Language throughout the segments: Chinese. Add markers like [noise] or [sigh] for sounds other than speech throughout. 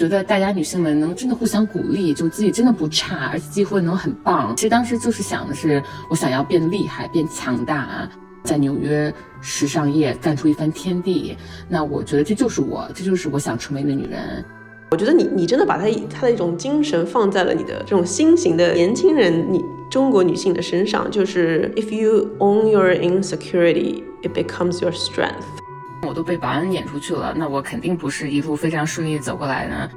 觉得大家女性们能真的互相鼓励，就自己真的不差，而且机会能很棒。其实当时就是想的是，我想要变厉害，变强大，在纽约时尚业干出一番天地。那我觉得这就是我，这就是我想成为的女人。我觉得你你真的把她她的一种精神放在了你的这种新型的年轻人，你中国女性的身上，就是 if you own your insecurity, it becomes your strength。我都被保安撵出去了，那我肯定不是一路非常顺利走过来的。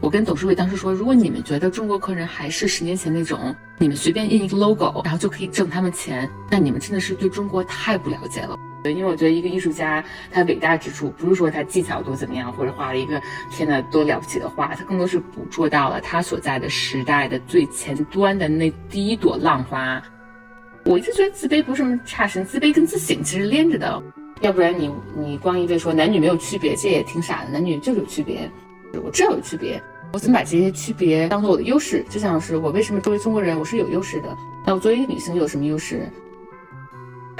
我跟董事会当时说，如果你们觉得中国客人还是十年前那种，你们随便印一个 logo，然后就可以挣他们钱，那你们真的是对中国太不了解了。因为我觉得一个艺术家他伟大之处，不是说他技巧多怎么样，或者画了一个天呐多了不起的画，他更多是捕捉到了他所在的时代的最前端的那第一朵浪花。我一直觉得自卑不是什么差事，自卑跟自省其实连着的。要不然你你光一味说男女没有区别，这也挺傻的。男女就是有区别，我知道有区别，我怎么把这些区别当做我的优势？就像是我为什么作为中国人我是有优势的，那我作为一个女性有什么优势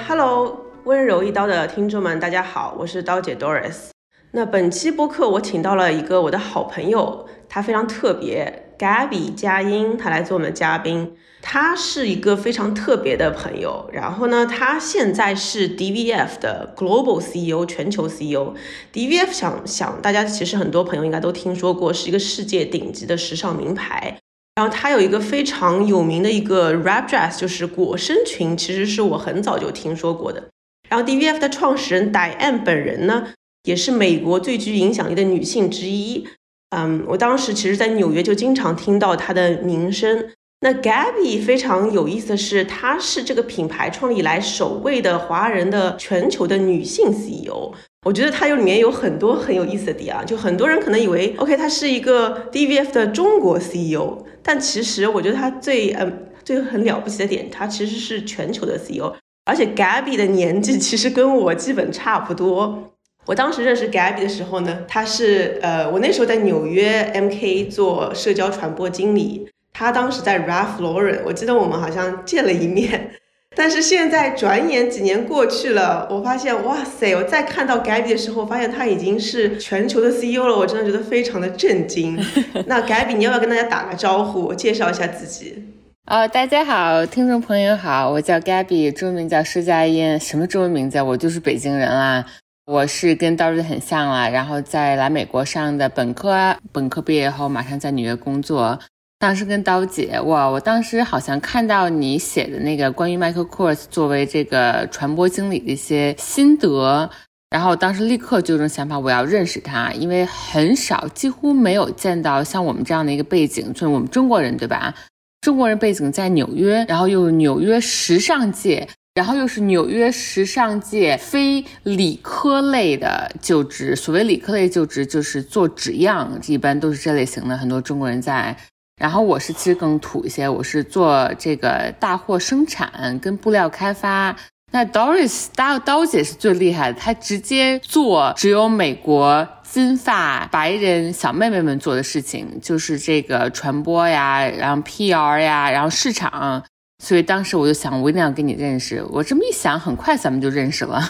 ？Hello。温柔一刀的听众们，大家好，我是刀姐 Doris。那本期播客我请到了一个我的好朋友，他非常特别，Gabby 佳音，他来做我们的嘉宾。他是一个非常特别的朋友。然后呢，他现在是 DVF 的 Global CEO，全球 CEO。DVF 想想，大家其实很多朋友应该都听说过，是一个世界顶级的时尚名牌。然后他有一个非常有名的一个 rap Dress，就是裹身裙，其实是我很早就听说过的。然后，DVF 的创始人 Diane 本人呢，也是美国最具影响力的女性之一。嗯，我当时其实，在纽约就经常听到她的名声。那 Gabby 非常有意思的是，她是这个品牌创立以来首位的华人的全球的女性 CEO。我觉得她有里面有很多很有意思的点啊，就很多人可能以为，OK，她是一个 DVF 的中国 CEO，但其实我觉得她最嗯最很了不起的点，她其实是全球的 CEO。而且 Gabby 的年纪其实跟我基本差不多。我当时认识 Gabby 的时候呢，他是呃，我那时候在纽约 MK 做社交传播经理，他当时在 Ralph Lauren，我记得我们好像见了一面。但是现在转眼几年过去了，我发现哇塞，我再看到 Gabby 的时候，发现他已经是全球的 CEO 了，我真的觉得非常的震惊。[laughs] 那 Gabby，你要不要跟大家打个招呼，介绍一下自己？哦，大家好，听众朋友好，我叫 Gabby，中文名叫施佳音，什么中文名字？我就是北京人啦。我是跟刀子很像啦，然后在来美国上的本科，本科毕业后马上在纽约工作。当时跟刀姐，哇，我当时好像看到你写的那个关于 Michael Kors 作为这个传播经理的一些心得，然后当时立刻就有种想法，我要认识他，因为很少，几乎没有见到像我们这样的一个背景，就是我们中国人，对吧？中国人背景在纽约，然后又纽约时尚界，然后又是纽约时尚界非理科类的就职。所谓理科类就职，就是做纸样，一般都是这类型的。很多中国人在。然后我是其实更土一些，我是做这个大货生产跟布料开发。那 Doris 刀刀姐是最厉害的，她直接做只有美国金发白人小妹妹们做的事情，就是这个传播呀，然后 PR 呀，然后市场。所以当时我就想，我一定要跟你认识。我这么一想，很快咱们就认识了。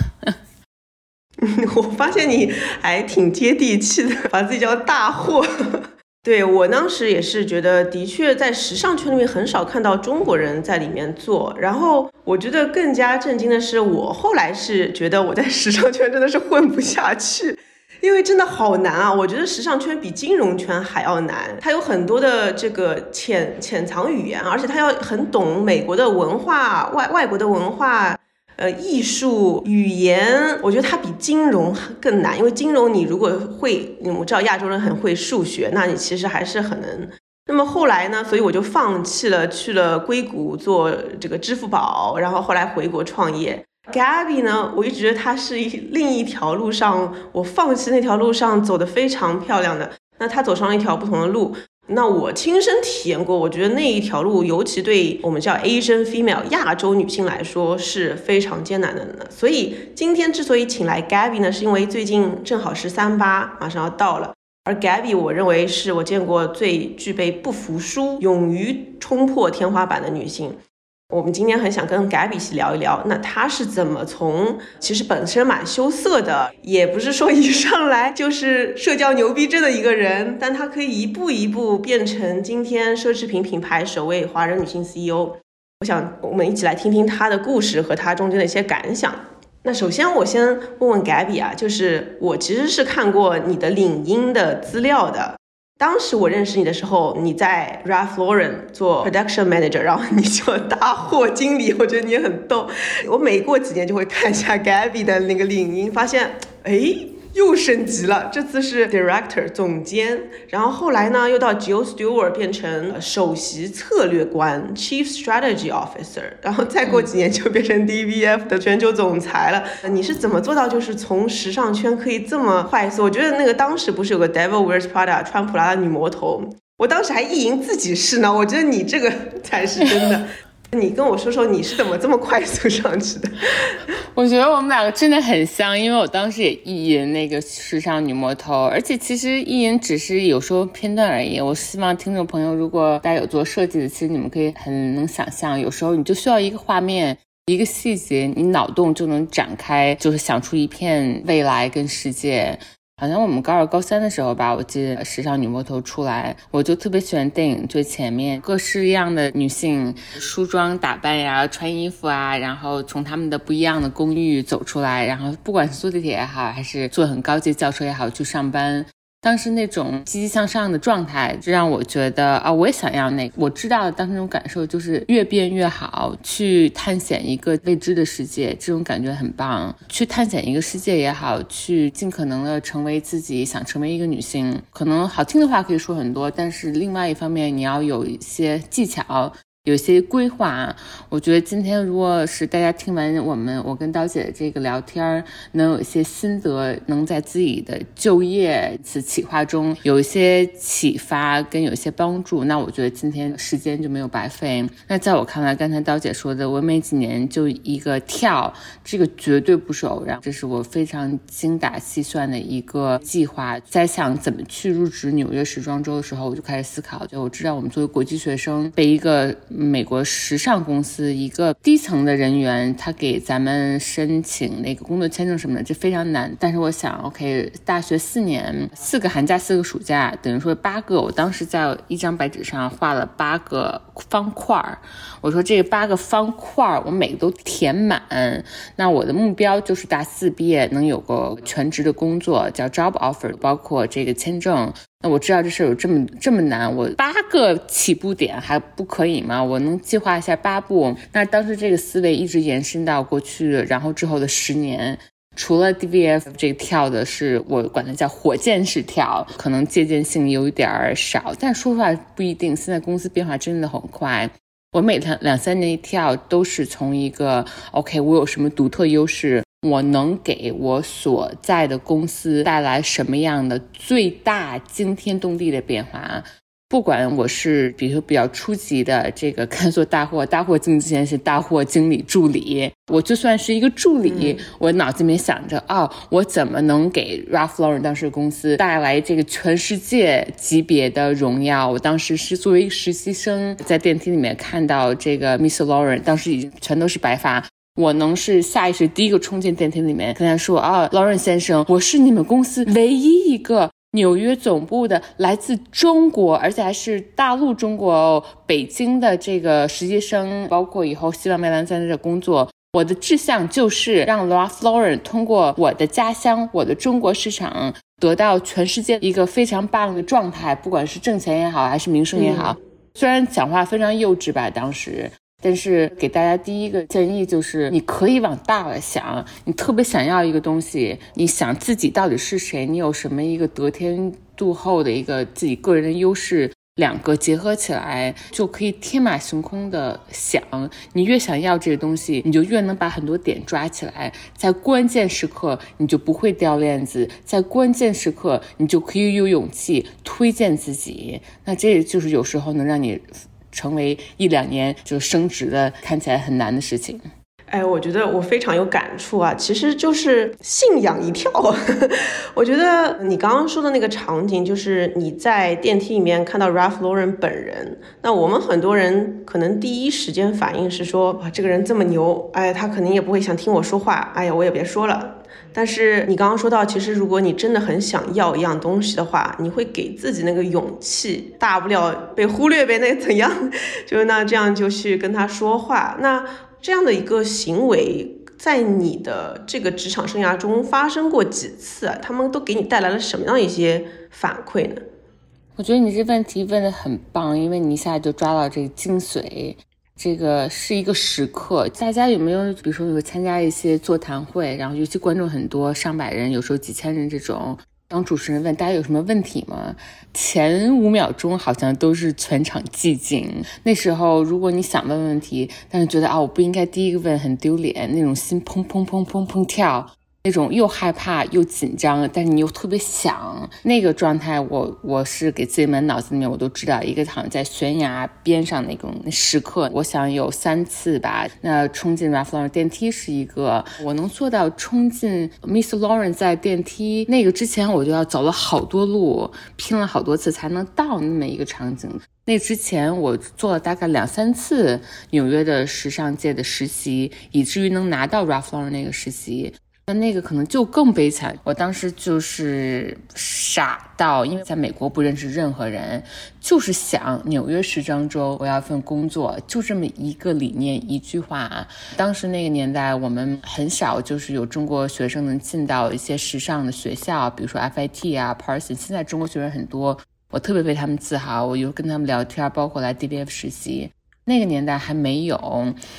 [laughs] 我发现你还挺接地气的，把自己叫大货。[laughs] 对我当时也是觉得，的确在时尚圈里面很少看到中国人在里面做。然后我觉得更加震惊的是，我后来是觉得我在时尚圈真的是混不下去，因为真的好难啊！我觉得时尚圈比金融圈还要难，它有很多的这个潜潜藏语言，而且它要很懂美国的文化、外外国的文化。呃，艺术语言，我觉得它比金融更难，因为金融你如果会，我知道亚洲人很会数学，那你其实还是很能。那么后来呢，所以我就放弃了，去了硅谷做这个支付宝，然后后来回国创业。Gabby 呢，我一直觉得她是一另一条路上，我放弃那条路上走得非常漂亮的，那她走上了一条不同的路。那我亲身体验过，我觉得那一条路，尤其对我们叫 Asian female 亚洲女性来说是非常艰难的呢。所以今天之所以请来 Gabby 呢，是因为最近正好是三八，马上要到了。而 Gabby 我认为是我见过最具备不服输、勇于冲破天花板的女性。我们今天很想跟 Gabby 一起聊一聊，那他是怎么从其实本身蛮羞涩的，也不是说一上来就是社交牛逼症的一个人，但他可以一步一步变成今天奢侈品品牌首位华人女性 CEO。我想我们一起来听听他的故事和他中间的一些感想。那首先我先问问 Gabby 啊，就是我其实是看过你的领英的资料的。当时我认识你的时候，你在 Ralph Lauren 做 Production Manager，然后你做大货经理，我觉得你很逗。我每过几年就会看一下 Gabby 的那个领英，发现，哎。又升级了，这次是 director 总监，然后后来呢，又到 Jill Stewart 变成首席策略官 Chief Strategy Officer，然后再过几年就变成 DVF 的全球总裁了。你是怎么做到，就是从时尚圈可以这么快速？我觉得那个当时不是有个 Devil Wears Prada 穿普拉的女魔头，我当时还意淫自己是呢。我觉得你这个才是真的。你跟我说说你是怎么这么快速上去的？[laughs] 我觉得我们两个真的很像，因为我当时也意淫那个时尚女魔头，而且其实意淫只是有时候片段而已。我希望听众朋友，如果大家有做设计的，其实你们可以很能想象，有时候你就需要一个画面、一个细节，你脑洞就能展开，就是想出一片未来跟世界。好像我们高二、高三的时候吧，我记得时尚女魔头出来，我就特别喜欢电影最前面各式各样的女性梳妆打扮呀、穿衣服啊，然后从她们的不一样的公寓走出来，然后不管是坐地铁也好，还是坐很高级轿车也好去上班。当时那种积极向上的状态，就让我觉得啊，我也想要那个。我知道当时那种感受就是越变越好，去探险一个未知的世界，这种感觉很棒。去探险一个世界也好，去尽可能的成为自己想成为一个女性。可能好听的话可以说很多，但是另外一方面，你要有一些技巧。有些规划啊，我觉得今天如果是大家听完我们我跟刀姐的这个聊天，能有一些心得，能在自己的就业此企划中有一些启发跟有一些帮助，那我觉得今天时间就没有白费。那在我看来，刚才刀姐说的，我每几年就一个跳，这个绝对不是偶然，这是我非常精打细算的一个计划。在想怎么去入职纽约时装周的时候，我就开始思考，就我知道我们作为国际学生被一个。美国时尚公司一个低层的人员，他给咱们申请那个工作签证什么的，这非常难。但是我想，OK，大学四年，四个寒假，四个暑假，等于说八个。我当时在一张白纸上画了八个方块儿，我说这八个方块儿，我每个都填满。那我的目标就是大四毕业能有个全职的工作，叫 job offer，包括这个签证。那我知道这事有这么这么难，我八个起步点还不可以吗？我能计划一下八步。那当时这个思维一直延伸到过去，然后之后的十年，除了 DVF 这跳的是我管它叫火箭式跳，可能借鉴性有一点少，但说实话不一定。现在公司变化真的很快，我每两两三年一跳都是从一个 OK，我有什么独特优势。我能给我所在的公司带来什么样的最大惊天动地的变化啊？不管我是比如说比较初级的这个看做大货，大货经理之前是大货经理助理，我就算是一个助理，我脑子里面想着哦，我怎么能给 Ralph Lauren 当时公司带来这个全世界级别的荣耀？我当时是作为实习生，在电梯里面看到这个 Miss Lauren，当时已经全都是白发。我能是下意识第一个冲进电梯里面跟他说啊，劳伦先生，我是你们公司唯一一个纽约总部的来自中国，而且还是大陆中国哦北京的这个实习生，包括以后希望麦兰在这工作。我的志向就是让 Ralph Lauren 通过我的家乡，我的中国市场得到全世界一个非常棒的状态，不管是挣钱也好，还是名声也好。虽然讲话非常幼稚吧，当时。但是给大家第一个建议就是，你可以往大了想，你特别想要一个东西，你想自己到底是谁，你有什么一个得天独厚的一个自己个人的优势，两个结合起来就可以天马行空的想。你越想要这个东西，你就越能把很多点抓起来，在关键时刻你就不会掉链子，在关键时刻你就可以有勇气推荐自己。那这就是有时候能让你。成为一两年就升职的看起来很难的事情。哎，我觉得我非常有感触啊，其实就是信仰一跳。[laughs] 我觉得你刚刚说的那个场景，就是你在电梯里面看到 Ralph Lauren 本人。那我们很多人可能第一时间反应是说，哇，这个人这么牛，哎，他肯定也不会想听我说话，哎呀，我也别说了。但是你刚刚说到，其实如果你真的很想要一样东西的话，你会给自己那个勇气，大不了被忽略呗，那怎样？就那这样就去跟他说话。那这样的一个行为，在你的这个职场生涯中发生过几次？他们都给你带来了什么样一些反馈呢？我觉得你这问题问的很棒，因为你一下就抓到这个精髓。这个是一个时刻，大家有没有，比如说有参加一些座谈会，然后尤其观众很多，上百人，有时候几千人这种，当主持人问大家有什么问题吗？前五秒钟好像都是全场寂静。那时候如果你想问问题，但是觉得啊我不应该第一个问，很丢脸，那种心砰砰砰砰砰跳。那种又害怕又紧张，但是你又特别想那个状态，我我是给自己满脑子里面我都知道，一个躺在悬崖边上那种时刻，我想有三次吧。那冲进 Ralph Lauren 电梯是一个，我能做到冲进 Miss Lauren 在电梯那个之前，我就要走了好多路，拼了好多次才能到那么一个场景。那之前我做了大概两三次纽约的时尚界的实习，以至于能拿到 Ralph Lauren 那个实习。那那个可能就更悲惨。我当时就是傻到，因为在美国不认识任何人，就是想纽约时装周我要份工作，就这么一个理念，一句话。当时那个年代，我们很少就是有中国学生能进到一些时尚的学校，比如说 FIT 啊，Parsons。现在中国学生很多，我特别为他们自豪。我又跟他们聊天，包括来 DBF 实习。那个年代还没有，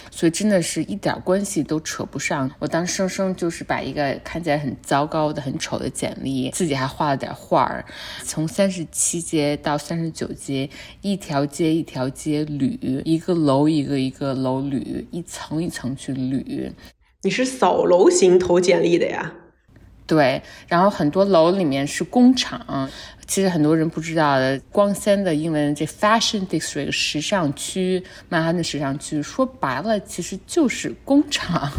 所以真的是一点关系都扯不上。我当生生就是把一个看起来很糟糕的、很丑的简历，自己还画了点画儿，从三十七街到三十九街，一条街一条街捋，一个楼一个一个楼捋，一层一层去捋。你是扫楼型投简历的呀？对，然后很多楼里面是工厂。其实很多人不知道的，光鲜的英文这 fashion district 时尚区，曼哈顿时尚区，说白了其实就是工厂。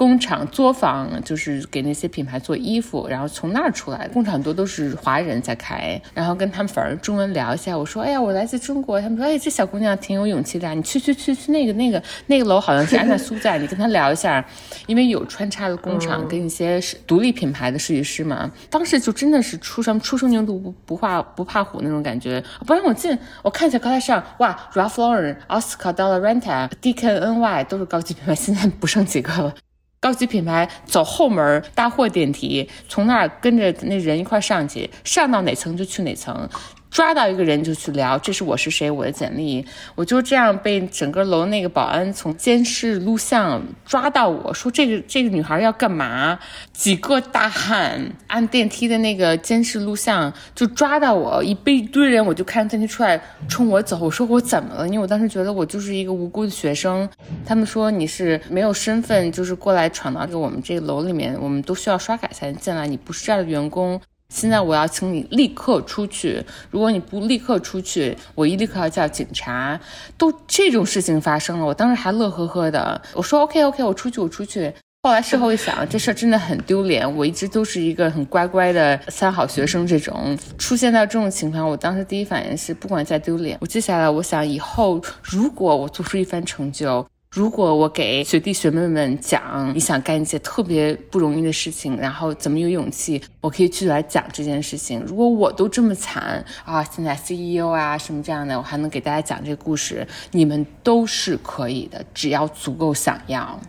工厂作坊就是给那些品牌做衣服，然后从那儿出来。工厂很多都是华人在开，然后跟他们反而中文聊一下。我说：“哎呀，我来自中国。”他们说：“哎，这小姑娘挺有勇气的，你去去去去那个那个 [laughs] 那个楼，好像是安娜苏在，你跟她聊一下，因为有穿插的工厂跟一些独立品牌的设计师嘛。当时就真的是出生初生牛犊不不怕不怕虎那种感觉。不让我进，我看一下高台上，哇，Ralph Lauren、Oscar de la Renta、DKNY 都是高级品牌，现在不剩几个了。高级品牌走后门大货电梯，从那儿跟着那人一块上去，上到哪层就去哪层。抓到一个人就去聊，这是我是谁，我的简历，我就这样被整个楼那个保安从监视录像抓到，我说这个这个女孩要干嘛？几个大汉按电梯的那个监视录像就抓到我，一被一堆人，我就看电梯出来冲我走，我说我怎么了？因为我当时觉得我就是一个无辜的学生，他们说你是没有身份，就是过来闯到这我们这个楼里面，我们都需要刷卡才能进来，你不是这儿的员工。现在我要请你立刻出去，如果你不立刻出去，我一立刻要叫警察。都这种事情发生了，我当时还乐呵呵的，我说 OK OK，我出去我出去。后来事后一想，这事儿真的很丢脸。我一直都是一个很乖乖的三好学生，这种出现到这种情况，我当时第一反应是，不管再丢脸，我接下来我想以后如果我做出一番成就。如果我给学弟学妹们讲，你想干一些特别不容易的事情，然后怎么有勇气，我可以去来讲这件事情。如果我都这么惨啊，现在 CEO 啊什么这样的，我还能给大家讲这个故事，你们都是可以的，只要足够想要。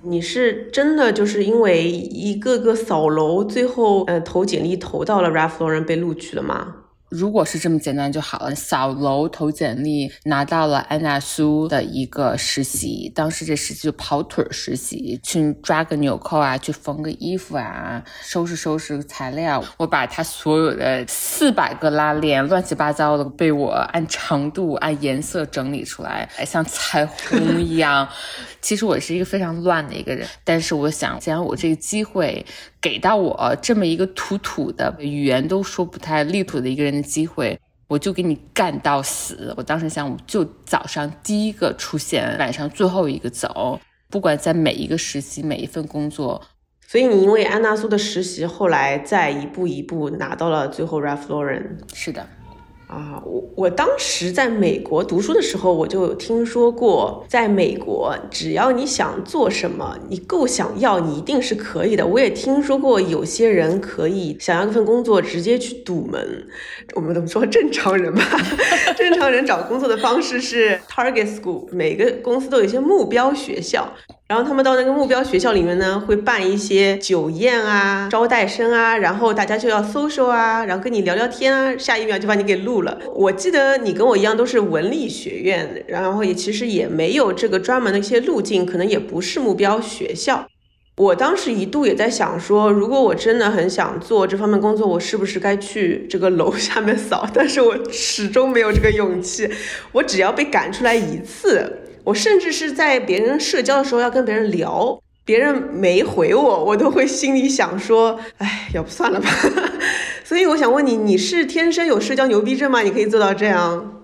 你是真的就是因为一个个扫楼，最后呃投简历投到了 Ralph Lauren 被录取了吗？如果是这么简单就好了，扫楼投简历拿到了安娜苏的一个实习，当时这实习就跑腿实习，去抓个纽扣啊，去缝个衣服啊，收拾收拾材料。我把他所有的四百个拉链乱七八糟的被我按长度、按颜色整理出来，像彩虹一样。其实我是一个非常乱的一个人，但是我想，既然我这个机会给到我这么一个土土的语言都说不太利索的一个人的机会，我就给你干到死。我当时想，我就早上第一个出现，晚上最后一个走。不管在每一个实习、每一份工作。所以你因为安娜苏的实习，后来再一步一步拿到了最后 Ralph Lauren。是的。啊，我我当时在美国读书的时候，我就听说过，在美国，只要你想做什么，你够想要，你一定是可以的。我也听说过有些人可以想要一份工作，直接去堵门。我们怎么说正常人吧？[laughs] 正常人找工作的方式是 target school，每个公司都有一些目标学校。然后他们到那个目标学校里面呢，会办一些酒宴啊、招待生啊，然后大家就要 social 啊，然后跟你聊聊天啊，下一秒就把你给录了。我记得你跟我一样都是文理学院，然后也其实也没有这个专门的一些路径，可能也不是目标学校。我当时一度也在想说，如果我真的很想做这方面工作，我是不是该去这个楼下面扫？但是我始终没有这个勇气。我只要被赶出来一次。我甚至是在别人社交的时候要跟别人聊，别人没回我，我都会心里想说，哎，要不算了吧。[laughs] 所以我想问你，你是天生有社交牛逼症吗？你可以做到这样？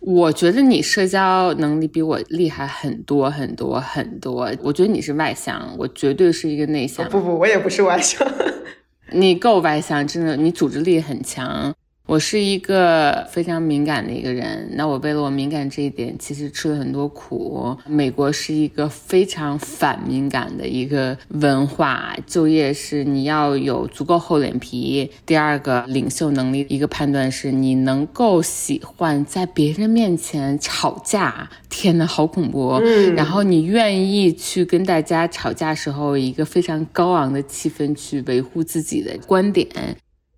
我觉得你社交能力比我厉害很多很多很多。我觉得你是外向，我绝对是一个内向。不不，我也不是外向。[laughs] 你够外向，真的，你组织力很强。我是一个非常敏感的一个人，那我为了我敏感这一点，其实吃了很多苦。美国是一个非常反敏感的一个文化，就业是你要有足够厚脸皮。第二个领袖能力，一个判断是你能够喜欢在别人面前吵架，天呐，好恐怖！嗯，然后你愿意去跟大家吵架时候，一个非常高昂的气氛去维护自己的观点。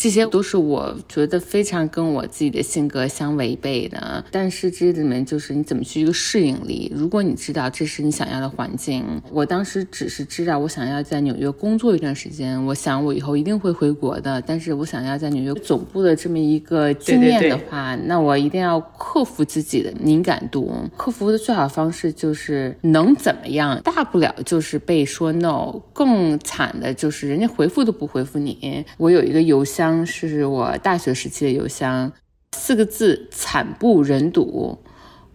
这些都是我觉得非常跟我自己的性格相违背的，但是这里面就是你怎么去一个适应力。如果你知道这是你想要的环境，我当时只是知道我想要在纽约工作一段时间，我想我以后一定会回国的。但是我想要在纽约总部的这么一个经验的话，那我一定要克服自己的敏感度。克服的最好方式就是能怎么样？大不了就是被说 no，更惨的就是人家回复都不回复你。我有一个邮箱。是我大学时期的邮箱，四个字惨不忍睹。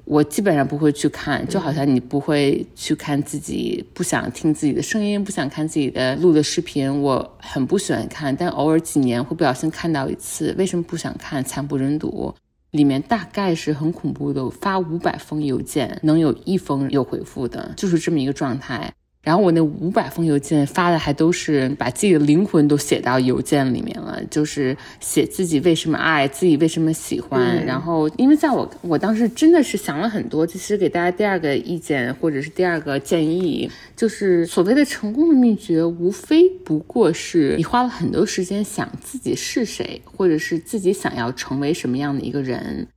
我基本上不会去看，就好像你不会去看自己不想听自己的声音，不想看自己的录的视频。我很不喜欢看，但偶尔几年会不小心看到一次。为什么不想看？惨不忍睹，里面大概是很恐怖的，发五百封邮件，能有一封有回复的，就是这么一个状态。然后我那五百封邮件发的还都是把自己的灵魂都写到邮件里面了，就是写自己为什么爱，自己为什么喜欢。然后因为在我我当时真的是想了很多，其实给大家第二个意见或者是第二个建议，就是所谓的成功的秘诀，无非不过是你花了很多时间想自己是谁，或者是自己想要成为什么样的一个人。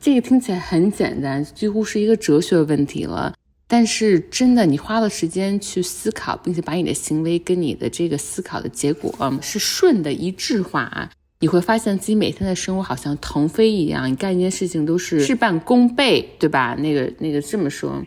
这个听起来很简单，几乎是一个哲学问题了。但是真的，你花了时间去思考，并且把你的行为跟你的这个思考的结果是顺的一致化，你会发现自己每天的生活好像腾飞一样，你干一件事情都是事半功倍，对吧？那个那个这么说，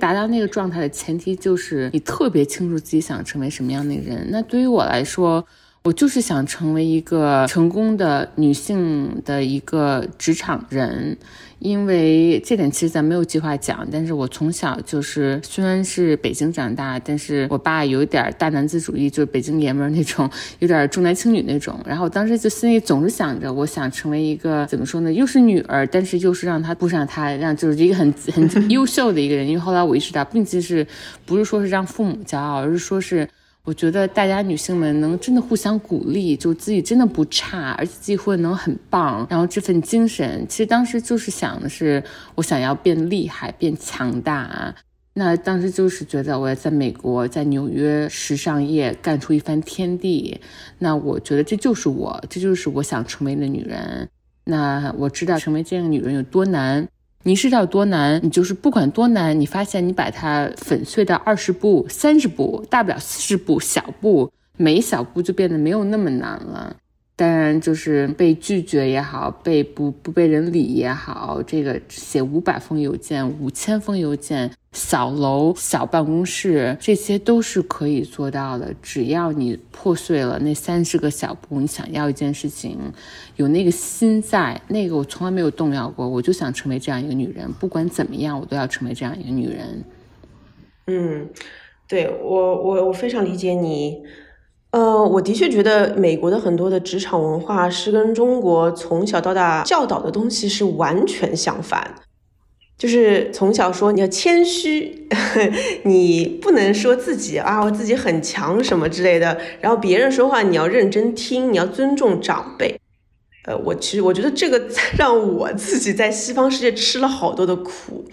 达到那个状态的前提就是你特别清楚自己想成为什么样的人。那对于我来说，我就是想成为一个成功的女性的一个职场人。因为这点其实咱没有计划讲，但是我从小就是虽然是北京长大，但是我爸有一点大男子主义，就是北京爷们儿那种，有点重男轻女那种。然后我当时就心里总是想着，我想成为一个怎么说呢，又是女儿，但是又是让他步上他，让就是一个很很 [laughs] 优秀的一个人。因为后来我意识到，并且是不是说是让父母骄傲，而是说是。我觉得大家女性们能真的互相鼓励，就自己真的不差，而且自己会能很棒。然后这份精神，其实当时就是想的是，我想要变厉害、变强大。那当时就是觉得我要在美国，在纽约时尚业干出一番天地。那我觉得这就是我，这就是我想成为的女人。那我知道成为这样的女人有多难。你知道多难？你就是不管多难，你发现你把它粉碎到二十步、三十步，大不了四十步，小步，每一小步就变得没有那么难了。当然，就是被拒绝也好，被不不被人理也好，这个写五百封邮件、五千封邮件，小楼、小办公室，这些都是可以做到的。只要你破碎了那三十个小步，你想要一件事情，有那个心在，那个我从来没有动摇过。我就想成为这样一个女人，不管怎么样，我都要成为这样一个女人。嗯。对我，我我非常理解你。呃，我的确觉得美国的很多的职场文化是跟中国从小到大教导的东西是完全相反。就是从小说你要谦虚，[laughs] 你不能说自己啊我自己很强什么之类的。然后别人说话你要认真听，你要尊重长辈。呃，我其实我觉得这个 [laughs] 让我自己在西方世界吃了好多的苦。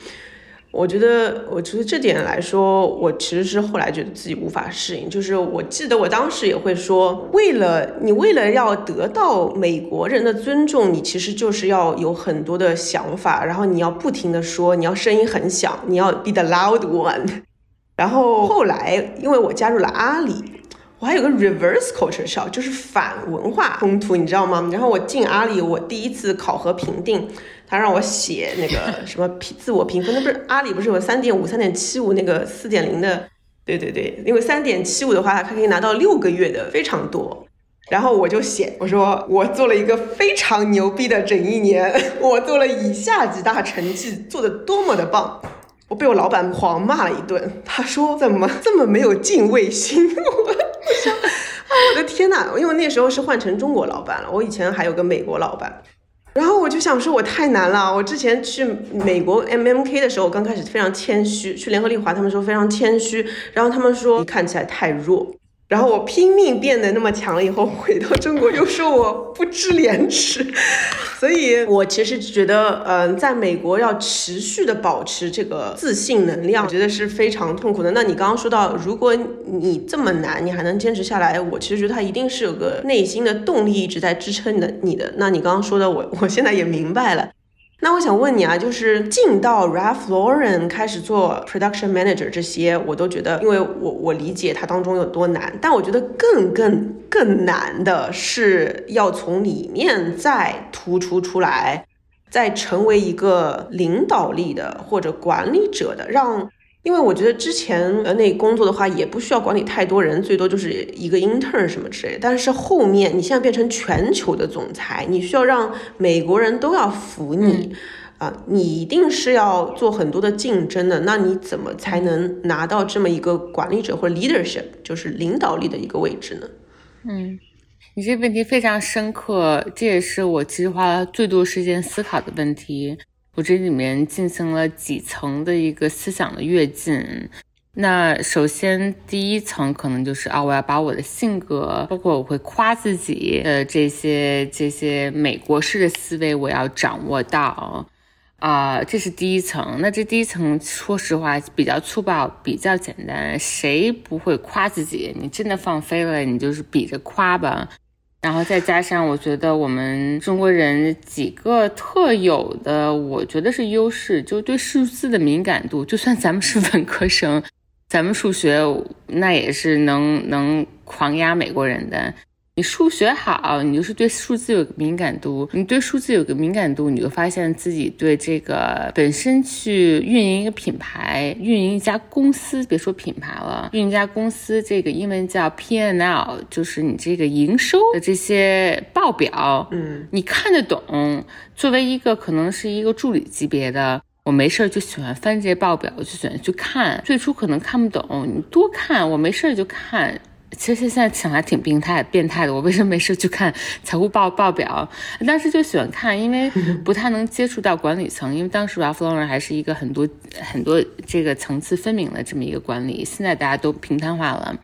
我觉得，我觉得这点来说，我其实是后来觉得自己无法适应。就是我记得我当时也会说，为了你，为了要得到美国人的尊重，你其实就是要有很多的想法，然后你要不停的说，你要声音很响，你要 be the loud one。然后后来，因为我加入了阿里，我还有个 reverse culture shock，就是反文化冲突，你知道吗？然后我进阿里，我第一次考核评定。他让我写那个什么评自我评分，那不是阿里不是有三点五、三点七五那个四点零的？对对对，因为三点七五的话，它可以拿到六个月的，非常多。然后我就写，我说我做了一个非常牛逼的整一年，[laughs] 我做了以下几大成绩，做的多么的棒。我被我老板狂骂了一顿，他说怎么这么没有敬畏心？[laughs] 我 [laughs] 想，我的天呐，因为那时候是换成中国老板了，我以前还有个美国老板。然后我就想说，我太难了。我之前去美国 MMK 的时候，刚开始非常谦虚，去联合利华，他们说非常谦虚。然后他们说你看起来太弱。然后我拼命变得那么强了以后，回到中国又说我不知廉耻，[laughs] 所以我其实觉得，嗯，在美国要持续的保持这个自信能量，我觉得是非常痛苦的。那你刚刚说到，如果你这么难，你还能坚持下来，我其实觉得他一定是有个内心的动力一直在支撑的你的。那你刚刚说的，我我现在也明白了。那我想问你啊，就是进到 Ralph Lauren 开始做 production manager 这些，我都觉得，因为我我理解它当中有多难，但我觉得更更更难的是要从里面再突出出来，再成为一个领导力的或者管理者的，让。因为我觉得之前呃那工作的话也不需要管理太多人，最多就是一个 intern 什么之类。但是后面你现在变成全球的总裁，你需要让美国人都要服你，啊，你一定是要做很多的竞争的。那你怎么才能拿到这么一个管理者或者 leadership，就是领导力的一个位置呢？嗯，你这个问题非常深刻，这也是我其实花了最多时间思考的问题。我这里面进行了几层的一个思想的跃进。那首先第一层可能就是啊，我要把我的性格，包括我会夸自己的这些这些美国式的思维，我要掌握到啊，这是第一层。那这第一层说实话比较粗暴，比较简单，谁不会夸自己？你真的放飞了，你就是比着夸吧。然后再加上，我觉得我们中国人几个特有的，我觉得是优势，就对数字的敏感度。就算咱们是文科生，咱们数学那也是能能狂压美国人的。你数学好，你就是对数字有个敏感度。你对数字有个敏感度，你就发现自己对这个本身去运营一个品牌、运营一家公司，别说品牌了，运营一家公司，这个英文叫 P N L，就是你这个营收的这些报表，嗯，你看得懂。作为一个可能是一个助理级别的，我没事儿就喜欢翻这些报表，就喜欢去看。最初可能看不懂，你多看，我没事儿就看。其实现在想来挺病态、变态的。我为什么没事去看财务报报表？当时就喜欢看，因为 [laughs] 不太能接触到管理层。因为当时 Ralph Lauren 还是一个很多很多这个层次分明的这么一个管理。现在大家都平摊化了。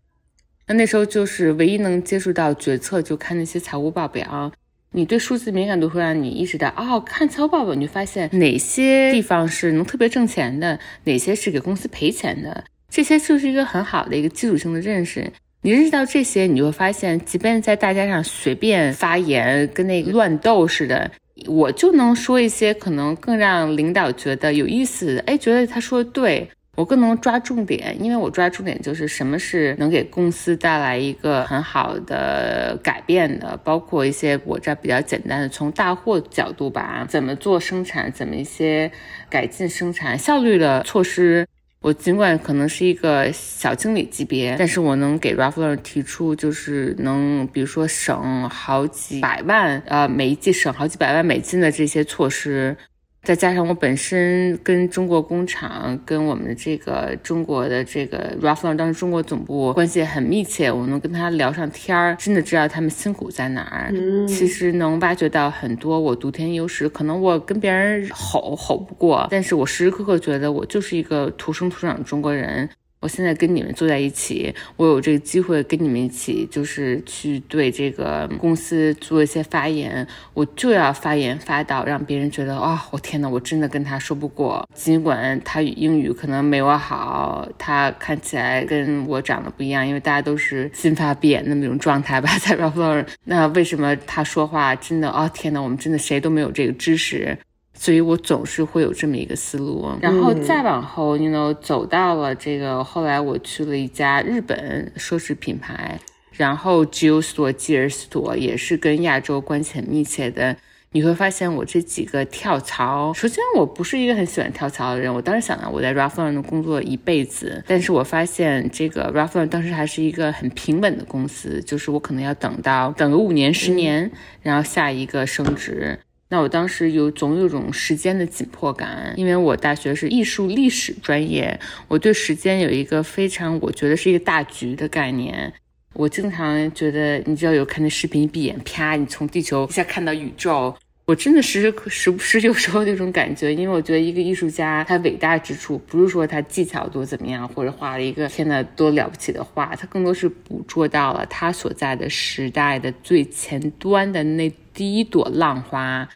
那那时候就是唯一能接触到决策，就看那些财务报表。你对数字敏感度会让你意识到，哦，看财务报表你就发现哪些地方是能特别挣钱的，哪些是给公司赔钱的。这些就是一个很好的一个基础性的认识。你认识到这些，你就会发现，即便在大街上随便发言，跟那个乱斗似的，我就能说一些可能更让领导觉得有意思的。哎，觉得他说的对，我更能抓重点，因为我抓重点就是什么是能给公司带来一个很好的改变的，包括一些我这比较简单的，从大货角度吧，怎么做生产，怎么一些改进生产效率的措施。我尽管可能是一个小经理级别，但是我能给 Ralph Lauren 提出，就是能，比如说省好几百万，呃，每一季省好几百万美金的这些措施，再加上我本身跟中国工厂、跟我们的这个中国的这个 Ralph Lauren 当时中国总部关系很密切，我能跟他聊上天儿，真的知道他们辛苦在哪儿。嗯，其实能挖掘到很多我独天优势，可能我跟别人吼吼不过，但是我时时刻刻觉得我就是一个土生土长的中国人。我现在跟你们坐在一起，我有这个机会跟你们一起，就是去对这个公司做一些发言，我就要发言发到让别人觉得啊、我天呐，我真的跟他说不过。尽管他英语可能没我好，他看起来跟我长得不一样，因为大家都是金发碧眼的那种状态吧，在 Ralph Lauren。那为什么他说话真的哦天呐，我们真的谁都没有这个知识。所以我总是会有这么一个思路，然后再往后，you know，走到了这个，后来我去了一家日本奢侈品牌，然后 Jill Store、吉尔 Store 也是跟亚洲关系很密切的。你会发现我这几个跳槽，首先我不是一个很喜欢跳槽的人，我当时想到我在 Ralph Lauren 工作一辈子，但是我发现这个 Ralph Lauren 当时还是一个很平稳的公司，就是我可能要等到等个五年、十年，然后下一个升职。那我当时有总有种时间的紧迫感，因为我大学是艺术历史专业，我对时间有一个非常我觉得是一个大局的概念。我经常觉得，你知道有看那视频，一闭眼啪，你从地球一下看到宇宙。我真的时时时不时有时候那种感觉，因为我觉得一个艺术家他伟大之处，不是说他技巧多怎么样，或者画了一个天呐多了不起的画，他更多是捕捉到了他所在的时代的最前端的那第一朵浪花。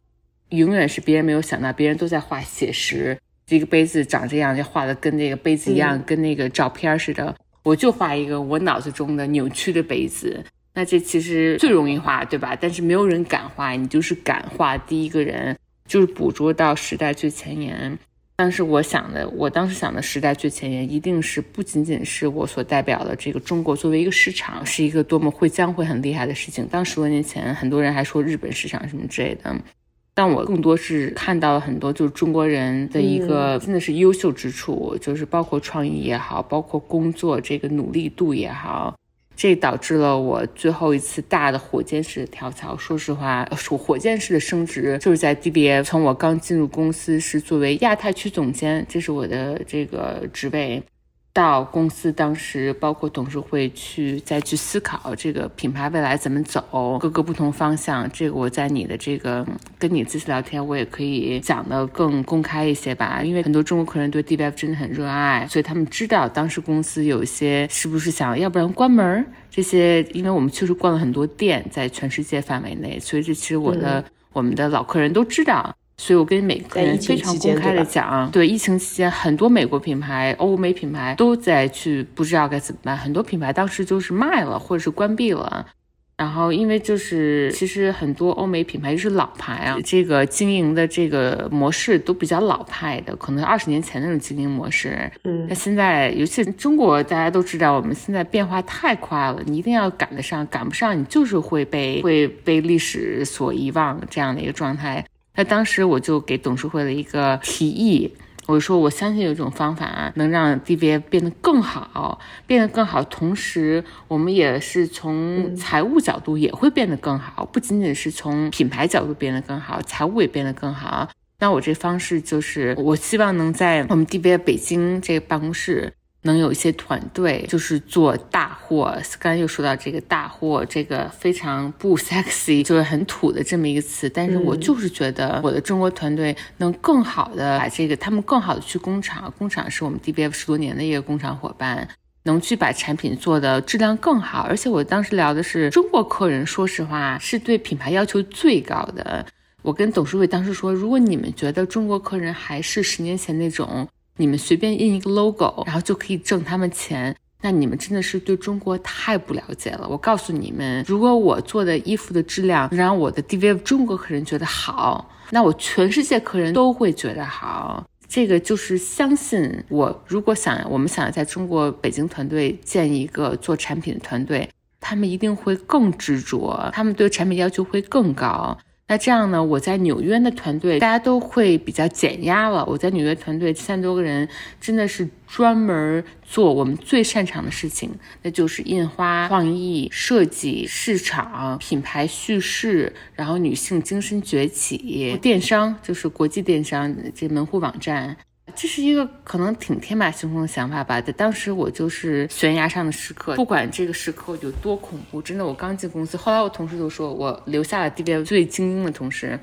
永远是别人没有想到，别人都在画写实，这个杯子长这样，就画的跟那个杯子一样，跟那个照片似的。我就画一个我脑子中的扭曲的杯子，那这其实最容易画，对吧？但是没有人敢画，你就是敢画第一个人，就是捕捉到时代最前沿。当时我想的，我当时想的时代最前沿，一定是不仅仅是我所代表的这个中国作为一个市场，是一个多么会将会很厉害的事情。当十多年前，很多人还说日本市场什么之类的。但我更多是看到了很多，就是中国人的一个真的是优秀之处，就是包括创意也好，包括工作这个努力度也好，这导致了我最后一次大的火箭式的跳槽。说实话，说火箭式的升职就是在 DBA，从我刚进入公司是作为亚太区总监，这是我的这个职位。到公司当时，包括董事会去再去思考这个品牌未来怎么走，各个不同方向。这个我在你的这个跟你这次聊天，我也可以讲的更公开一些吧。因为很多中国客人对 DBF 真的很热爱，所以他们知道当时公司有一些是不是想要不然关门这些，因为我们确实逛了很多店在全世界范围内，所以这其实我的我们的老客人都知道。所以我跟每个人非常公开的讲，对疫情期间，很多美国品牌、欧美品牌都在去不知道该怎么办，很多品牌当时就是卖了或者是关闭了。然后因为就是其实很多欧美品牌就是老牌啊，这个经营的这个模式都比较老派的，可能二十年前那种经营模式。嗯，那现在尤其中国，大家都知道，我们现在变化太快了，你一定要赶得上，赶不上你就是会被会被历史所遗忘这样的一个状态。那当时我就给董事会了一个提议，我说我相信有一种方法能让 DBA 变得更好，变得更好，同时我们也是从财务角度也会变得更好，不仅仅是从品牌角度变得更好，财务也变得更好。那我这方式就是，我希望能在我们 DBA 北京这个办公室。能有一些团队就是做大货，刚才又说到这个大货，这个非常不 [laughs] sexy，就是很土的这么一个词。但是我就是觉得我的中国团队能更好的把这个，他们更好的去工厂，工厂是我们 DBF 十多年的一个工厂伙伴，能去把产品做的质量更好。而且我当时聊的是中国客人，说实话是对品牌要求最高的。我跟董事会当时说，如果你们觉得中国客人还是十年前那种。你们随便印一个 logo，然后就可以挣他们钱，那你们真的是对中国太不了解了。我告诉你们，如果我做的衣服的质量让我的 DV 中国客人觉得好，那我全世界客人都会觉得好。这个就是相信我。如果想我们想要在中国北京团队建一个做产品的团队，他们一定会更执着，他们对产品要求会更高。那这样呢，我在纽约的团队大家都会比较减压了。我在纽约团队七千多个人，真的是专门做我们最擅长的事情，那就是印花、创意、设计、市场、品牌叙事，然后女性精神崛起、电商，就是国际电商这门户网站。这是一个可能挺天马行空的想法吧，在当时我就是悬崖上的时刻，不管这个时刻有多恐怖，真的，我刚进公司，后来我同事都说我留下了 D B 最精英的同事，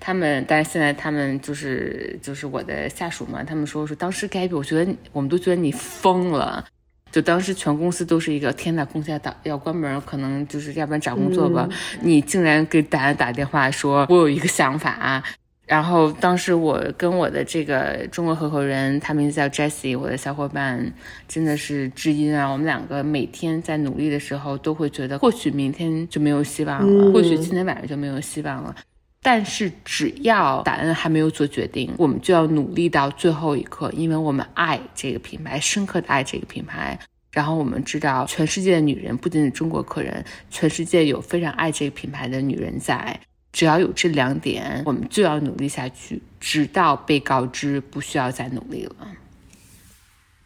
他们，但是现在他们就是就是我的下属嘛，他们说说当时该比，我觉得我们都觉得你疯了，就当时全公司都是一个天呐，公司要打要关门，可能就是要不然找工作吧，你竟然给大家打电话说，我有一个想法。然后当时我跟我的这个中国合伙人，他名字叫 Jessie，我的小伙伴真的是知音啊。我们两个每天在努力的时候，都会觉得或许明天就没有希望了，或许今天晚上就没有希望了。但是只要达恩还没有做决定，我们就要努力到最后一刻，因为我们爱这个品牌，深刻的爱这个品牌。然后我们知道，全世界的女人不仅仅中国客人，全世界有非常爱这个品牌的女人在。只要有这两点，我们就要努力下去，直到被告知不需要再努力了。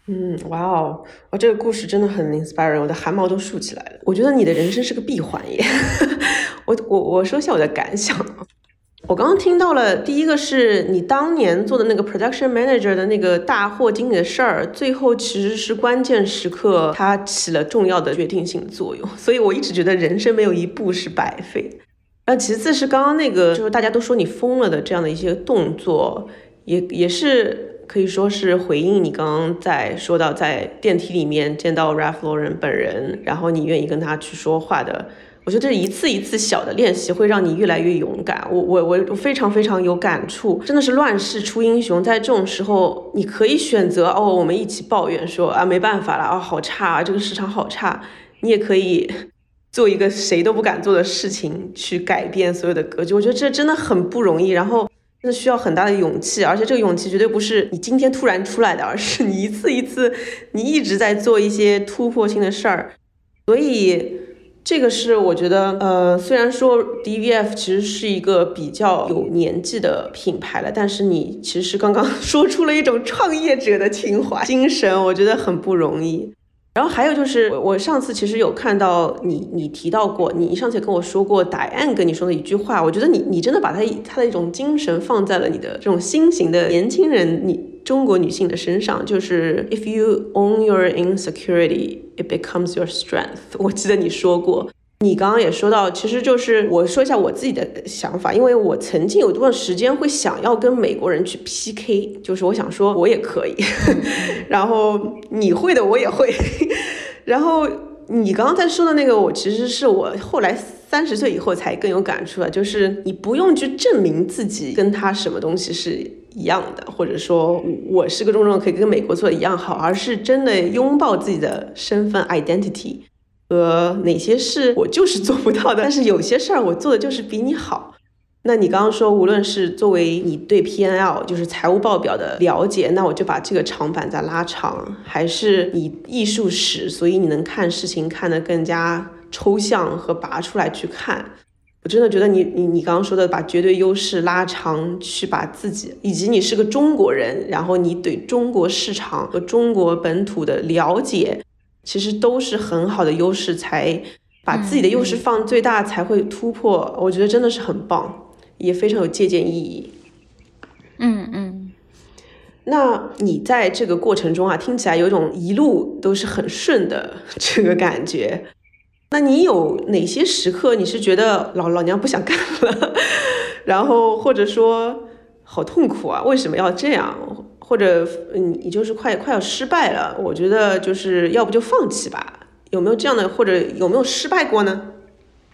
嗯，哇哦，哇，这个故事真的很 inspiring，我的汗毛都竖起来了。我觉得你的人生是个闭环耶。[laughs] 我我我说一下我的感想啊。我刚刚听到了，第一个是你当年做的那个 production manager 的那个大货经理的事儿，最后其实是关键时刻，它起了重要的决定性作用。所以我一直觉得人生没有一步是白费。那其次是刚刚那个，就是大家都说你疯了的这样的一些动作，也也是可以说是回应你刚刚在说到在电梯里面见到 Ralph Lauren 本人，然后你愿意跟他去说话的。我觉得这一次一次小的练习会让你越来越勇敢。我我我非常非常有感触，真的是乱世出英雄。在这种时候，你可以选择哦，我们一起抱怨说啊没办法了啊好差啊这个市场好差。你也可以。做一个谁都不敢做的事情，去改变所有的格局，我觉得这真的很不容易，然后真的需要很大的勇气，而且这个勇气绝对不是你今天突然出来的，而是你一次一次，你一直在做一些突破性的事儿，所以这个是我觉得，呃，虽然说 DVF 其实是一个比较有年纪的品牌了，但是你其实刚刚说出了一种创业者的情怀精神，我觉得很不容易。然后还有就是，我我上次其实有看到你，你提到过，你上次跟我说过，答案跟你说的一句话，我觉得你你真的把他他的一种精神放在了你的这种新型的年轻人，你中国女性的身上，就是 if you own your insecurity, it becomes your strength。我记得你说过。你刚刚也说到，其实就是我说一下我自己的想法，因为我曾经有段时间会想要跟美国人去 PK，就是我想说我也可以，[laughs] 然后你会的我也会，[laughs] 然后你刚刚在说的那个，我其实是我后来三十岁以后才更有感触的，就是你不用去证明自己跟他什么东西是一样的，或者说我是个中国人可以跟美国做一样好，而是真的拥抱自己的身份 identity。和哪些事我就是做不到的，但是有些事儿我做的就是比你好。那你刚刚说，无论是作为你对 P N L 就是财务报表的了解，那我就把这个长板再拉长，还是你艺术史，所以你能看事情看得更加抽象和拔出来去看。我真的觉得你你你刚刚说的把绝对优势拉长，去把自己以及你是个中国人，然后你对中国市场和中国本土的了解。其实都是很好的优势，才把自己的优势放最大，才会突破。我觉得真的是很棒，也非常有借鉴意义。嗯嗯。那你在这个过程中啊，听起来有一种一路都是很顺的这个感觉。那你有哪些时刻你是觉得老老娘不想干了，[laughs] 然后或者说好痛苦啊？为什么要这样？或者嗯，你就是快快要失败了，我觉得就是要不就放弃吧。有没有这样的，或者有没有失败过呢？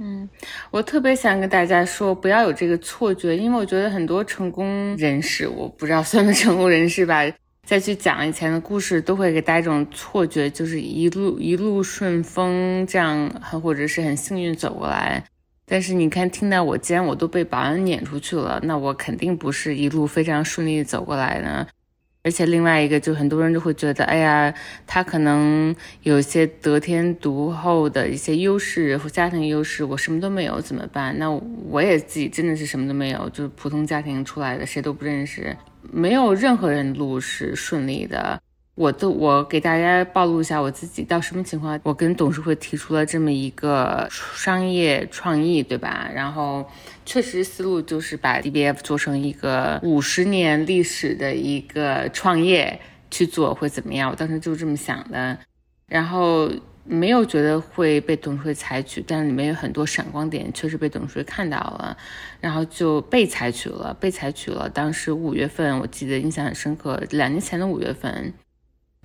嗯，我特别想跟大家说，不要有这个错觉，因为我觉得很多成功人士，我不知道算不算成功人士吧，再去讲以前的故事，都会给大家一种错觉，就是一路一路顺风这样，很或者是很幸运走过来。但是你看，听到我既然我都被保安撵出去了，那我肯定不是一路非常顺利走过来的。而且另外一个，就很多人就会觉得，哎呀，他可能有一些得天独厚的一些优势或家庭优势，我什么都没有怎么办？那我也自己真的是什么都没有，就是普通家庭出来的，谁都不认识，没有任何人路是顺利的。我都我给大家暴露一下我自己到什么情况，我跟董事会提出了这么一个商业创意，对吧？然后确实思路就是把 DBF 做成一个五十年历史的一个创业去做会怎么样？我当时就这么想的，然后没有觉得会被董事会采取，但是里面有很多闪光点，确实被董事会看到了，然后就被采取了，被采取了。当时五月份，我记得印象很深刻，两年前的五月份。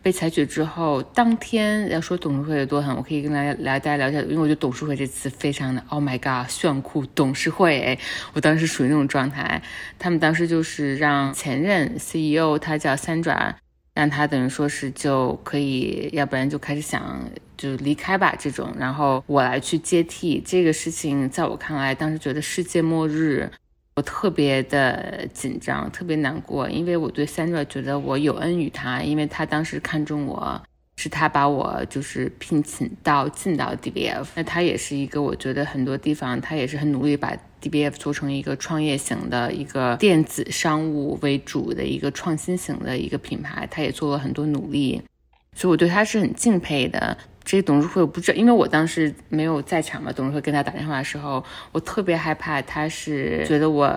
被采取之后，当天要说董事会有多狠，我可以跟大家来大家聊一下，因为我觉得董事会这次非常的 Oh my God，炫酷董事会，我当时属于那种状态。他们当时就是让前任 CEO，他叫三爪让他等于说是就可以，要不然就开始想就离开吧这种，然后我来去接替这个事情，在我看来，当时觉得世界末日。我特别的紧张，特别难过，因为我对 Sandra 觉得我有恩于他，因为他当时看中我，是他把我就是聘请到进到 DBF，那他也是一个我觉得很多地方他也是很努力把 DBF 做成一个创业型的一个电子商务为主的一个创新型的一个品牌，他也做了很多努力，所以我对他是很敬佩的。这个董事会我不知道，因为我当时没有在场嘛。董事会跟他打电话的时候，我特别害怕他是觉得我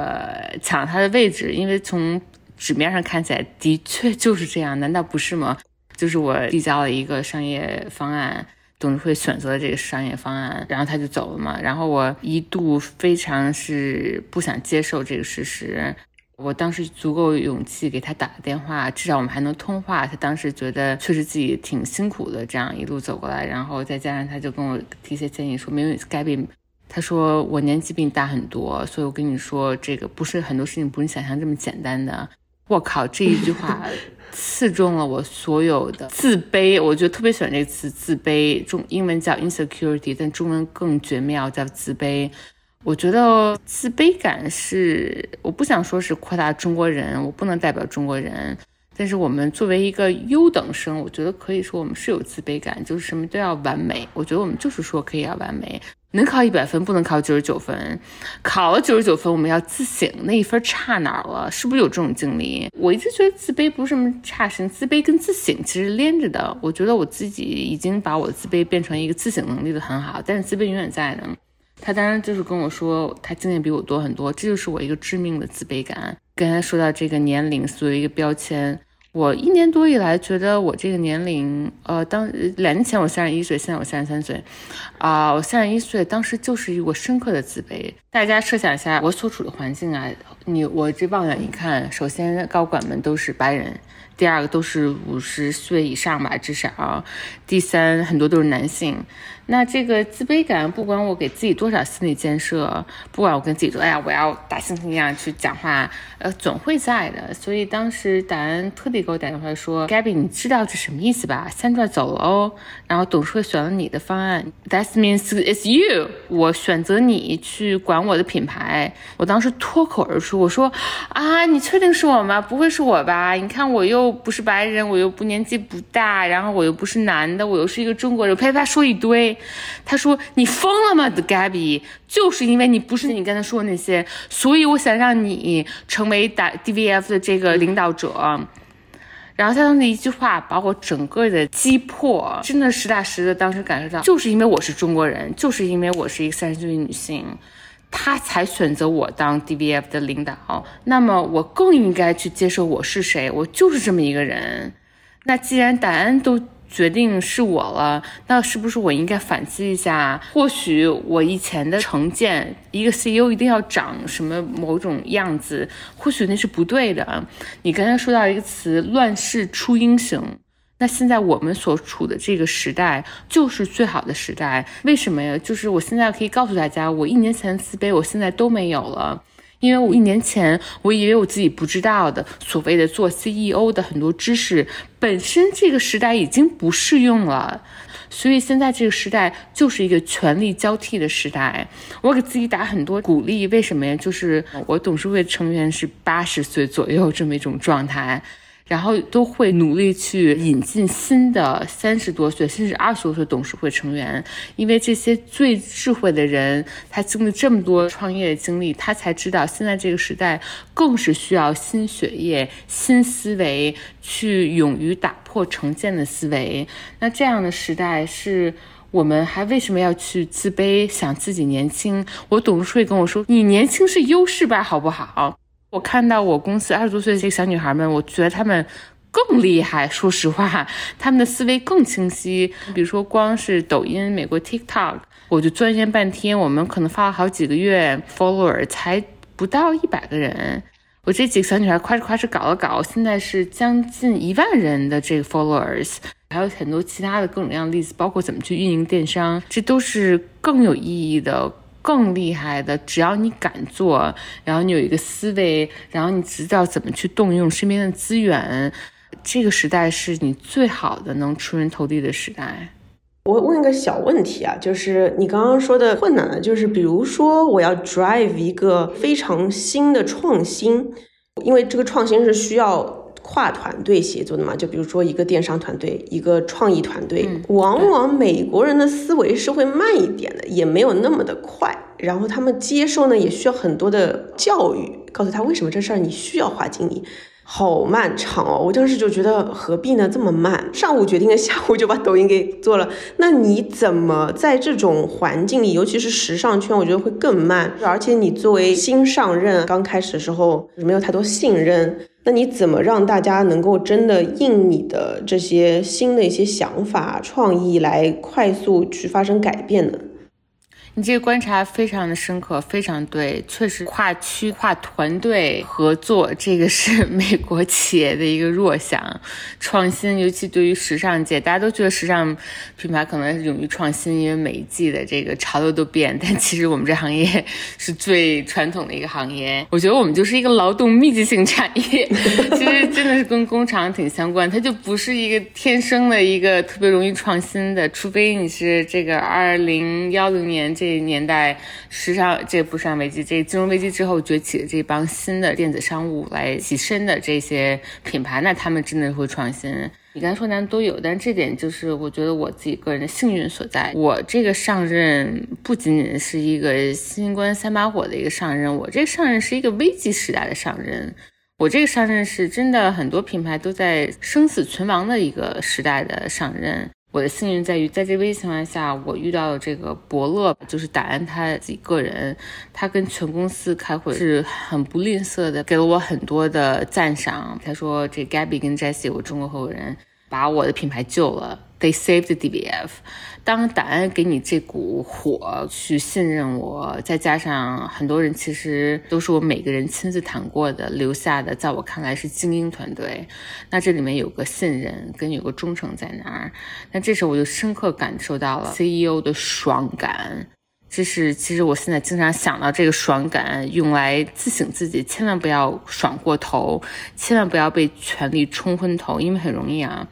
抢了他的位置，因为从纸面上看起来的确就是这样，难道不是吗？[laughs] 就是我递交了一个商业方案，董事会选择了这个商业方案，然后他就走了嘛。然后我一度非常是不想接受这个事实。我当时足够勇气给他打个电话，至少我们还能通话。他当时觉得确实自己挺辛苦的，这样一路走过来，然后再加上他就跟我提些建议，说没有 Gabby，他说我年纪比你大很多，所以我跟你说这个不是很多事情不是你想象这么简单的。我靠，这一句话刺中了我所有的自卑，我觉得特别喜欢这个词自卑，中英文叫 insecurity，但中文更绝妙，叫自卑。我觉得自卑感是，我不想说是扩大中国人，我不能代表中国人，但是我们作为一个优等生，我觉得可以说我们是有自卑感，就是什么都要完美。我觉得我们就是说可以要完美，能考一百分不能考九十九分，考了九十九分我们要自省那一分差哪儿了，是不是有这种经历？我一直觉得自卑不是什么差事，自卑跟自省其实连着的。我觉得我自己已经把我的自卑变成一个自省能力的很好，但是自卑永远在的。他当然就是跟我说，他经验比我多很多，这就是我一个致命的自卑感。刚才说到这个年龄作为一个标签，我一年多以来觉得我这个年龄，呃，当两年前我三十一岁，现在我三十三岁，啊，我三十一岁当时就是一个深刻的自卑。大家设想一下我所处的环境啊，你我这望远一看，首先高管们都是白人。第二个都是五十岁以上吧，至少。第三，很多都是男性。那这个自卑感，不管我给自己多少心理建设，不管我跟自己说，哎呀，我要大猩猩一样去讲话，呃，总会在的。所以当时达安特地给我打电话说，Gabby，你知道这什么意思吧？Sandra 走了哦，然后董事会选了你的方案，That means it's you。我选择你去管我的品牌。我当时脱口而出，我说，啊，你确定是我吗？不会是我吧？你看我又。不是白人，我又不年纪不大，然后我又不是男的，我又是一个中国人，啪啪说一堆。他说：“你疯了吗，Gabby？就是因为你不是你刚才说的那些，所以我想让你成为打 DVF 的这个领导者。”然后他当时一句话把我整个的击破，真的实打实的当时感受到，就是因为我是中国人，就是因为我是一个三十岁的女性。他才选择我当 DVF 的领导，那么我更应该去接受我是谁，我就是这么一个人。那既然戴安都决定是我了，那是不是我应该反思一下？或许我以前的成见，一个 CEO 一定要长什么某种样子，或许那是不对的。你刚才说到一个词“乱世出英雄”。那现在我们所处的这个时代就是最好的时代，为什么呀？就是我现在可以告诉大家，我一年前的自卑，我现在都没有了，因为我一年前我以为我自己不知道的所谓的做 CEO 的很多知识，本身这个时代已经不适用了，所以现在这个时代就是一个权力交替的时代。我给自己打很多鼓励，为什么呀？就是我董事会成员是八十岁左右这么一种状态。然后都会努力去引进新的三十多岁甚至二十多岁董事会成员，因为这些最智慧的人，他经历这么多创业的经历，他才知道现在这个时代更是需要新血液、新思维，去勇于打破成见的思维。那这样的时代是我们还为什么要去自卑，想自己年轻？我董事会跟我说，你年轻是优势吧，好不好？我看到我公司二十多岁的这个小女孩们，我觉得她们更厉害。说实话，她们的思维更清晰。比如说，光是抖音、美国 TikTok，我就钻研半天。我们可能发了好几个月，follower 才不到一百个人。我这几个小女孩夸哧夸哧搞了搞，现在是将近一万人的这个 followers，还有很多其他的各种各样的例子，包括怎么去运营电商，这都是更有意义的。更厉害的，只要你敢做，然后你有一个思维，然后你知道怎么去动用身边的资源，这个时代是你最好的能出人头地的时代。我问一个小问题啊，就是你刚刚说的困难的，就是比如说我要 drive 一个非常新的创新，因为这个创新是需要。跨团队协作的嘛，就比如说一个电商团队，一个创意团队，往往美国人的思维是会慢一点的，也没有那么的快。然后他们接受呢，也需要很多的教育，告诉他为什么这事儿你需要花精力。好漫长哦！我当时就觉得何必呢？这么慢，上午决定了，下午就把抖音给做了。那你怎么在这种环境里，尤其是时尚圈，我觉得会更慢。而且你作为新上任，刚开始的时候没有太多信任，那你怎么让大家能够真的应你的这些新的一些想法、创意来快速去发生改变呢？你这个观察非常的深刻，非常对，确实跨区、跨团队合作，这个是 [laughs] 美国企业的一个弱项。创新，尤其对于时尚界，大家都觉得时尚品牌可能勇于创新，因为每一季的这个潮流都变。但其实我们这行业 [laughs] 是最传统的一个行业。我觉得我们就是一个劳动密集型产业，其实真的是跟工厂挺相关。它就不是一个天生的一个特别容易创新的，除非你是这个二零幺零年。这年代，时尚这不上危机，这金融危机之后崛起的这帮新的电子商务来起身的这些品牌，那他们真的会创新。你刚才说咱都有，但这点就是我觉得我自己个人的幸运所在。我这个上任不仅仅是一个新冠三把火的一个上任，我这个上任是一个危机时代的上任。我这个上任是真的很多品牌都在生死存亡的一个时代的上任。我的幸运在于，在这危机情况下，我遇到了这个伯乐，就是戴安他自己个人，他跟全公司开会是很不吝啬的，给了我很多的赞赏。他说：“这 Gabby 跟 Jessie，我中国合伙人，把我的品牌救了。” They saved DBF。当答案给你这股火去信任我，再加上很多人其实都是我每个人亲自谈过的留下的，在我看来是精英团队。那这里面有个信任跟有个忠诚在那儿。那这时候我就深刻感受到了 CEO 的爽感。这是其实我现在经常想到这个爽感，用来自省自己，千万不要爽过头，千万不要被权力冲昏头，因为很容易啊。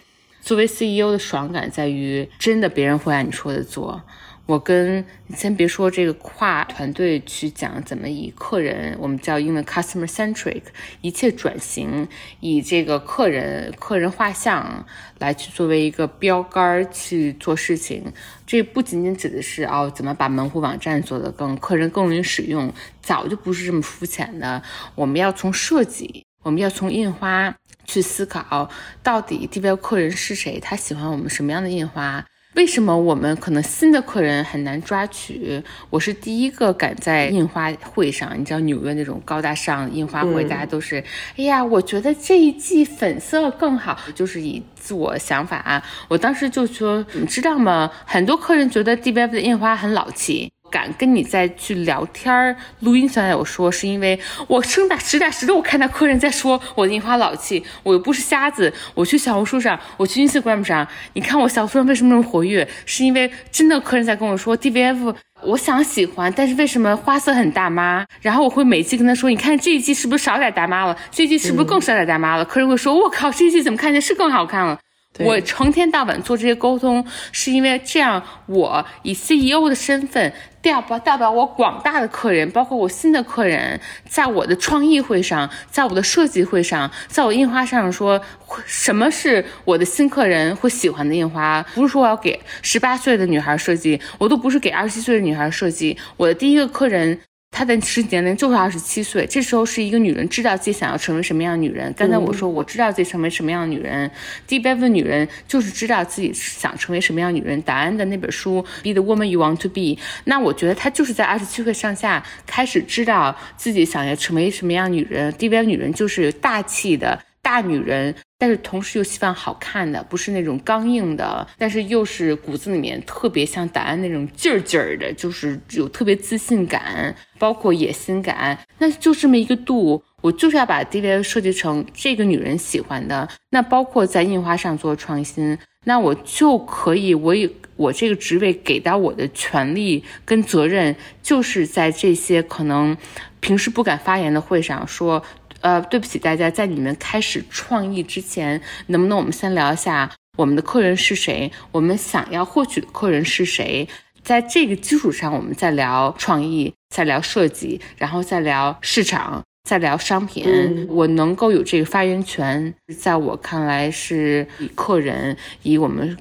作为 CEO 的爽感在于，真的别人会按你说的做。我跟先别说这个跨团队去讲怎么以客人，我们叫英文 customer centric，一切转型以这个客人客人画像来去作为一个标杆去做事情。这不仅仅指的是哦，怎么把门户网站做得更客人更容易使用，早就不是这么肤浅的。我们要从设计，我们要从印花。去思考到底 d v 客人是谁，他喜欢我们什么样的印花？为什么我们可能新的客人很难抓取？我是第一个赶在印花会上，你知道纽约那种高大上印花会，大家都是，哎呀，我觉得这一季粉色更好，就是以自我想法啊。我当时就说，你知道吗？很多客人觉得 d v 的印花很老气。敢跟你再去聊天儿，录音虽然有说，是因为我生打实打实的，我看到客人在说我的印花老气，我又不是瞎子。我去小红书上，我去 Instagram 上，你看我小红书上为什么那么活跃？是因为真的客人在跟我说 DVF，我想喜欢，但是为什么花色很大妈？然后我会每季跟他说，你看这一季是不是少点大妈了？这一季是不是更少点大妈了？客人会说，我靠，这一季怎么看起来是更好看了？我成天到晚做这些沟通，是因为这样，我以 CEO 的身份代表代表我广大的客人，包括我新的客人，在我的创意会上，在我的设计会上，在我印花上说，什么是我的新客人会喜欢的印花？不是说我要给十八岁的女孩设计，我都不是给二十七岁的女孩设计，我的第一个客人。她的实际年龄就是二十七岁，这时候是一个女人知道自己想要成为什么样的女人。刚才我说我知道自己成为什么样的女人，第一部分女人就是知道自己想成为什么样的女人。答案的那本书《Be the Woman You Want to Be》，那我觉得她就是在二十七岁上下开始知道自己想要成为什么样的女人。第一部分女人就是大气的。大女人，但是同时又希望好看的，不是那种刚硬的，但是又是骨子里面特别像答案那种劲儿劲儿的，就是有特别自信感，包括野心感，那就这么一个度。我就是要把 D V 设计成这个女人喜欢的。那包括在印花上做创新，那我就可以，我以我这个职位给到我的权利跟责任，就是在这些可能平时不敢发言的会上说。呃，对不起，大家，在你们开始创意之前，能不能我们先聊一下我们的客人是谁？我们想要获取的客人是谁？在这个基础上，我们再聊创意，再聊设计，然后再聊市场，再聊商品。我能够有这个发言权，在我看来是以客人，以我们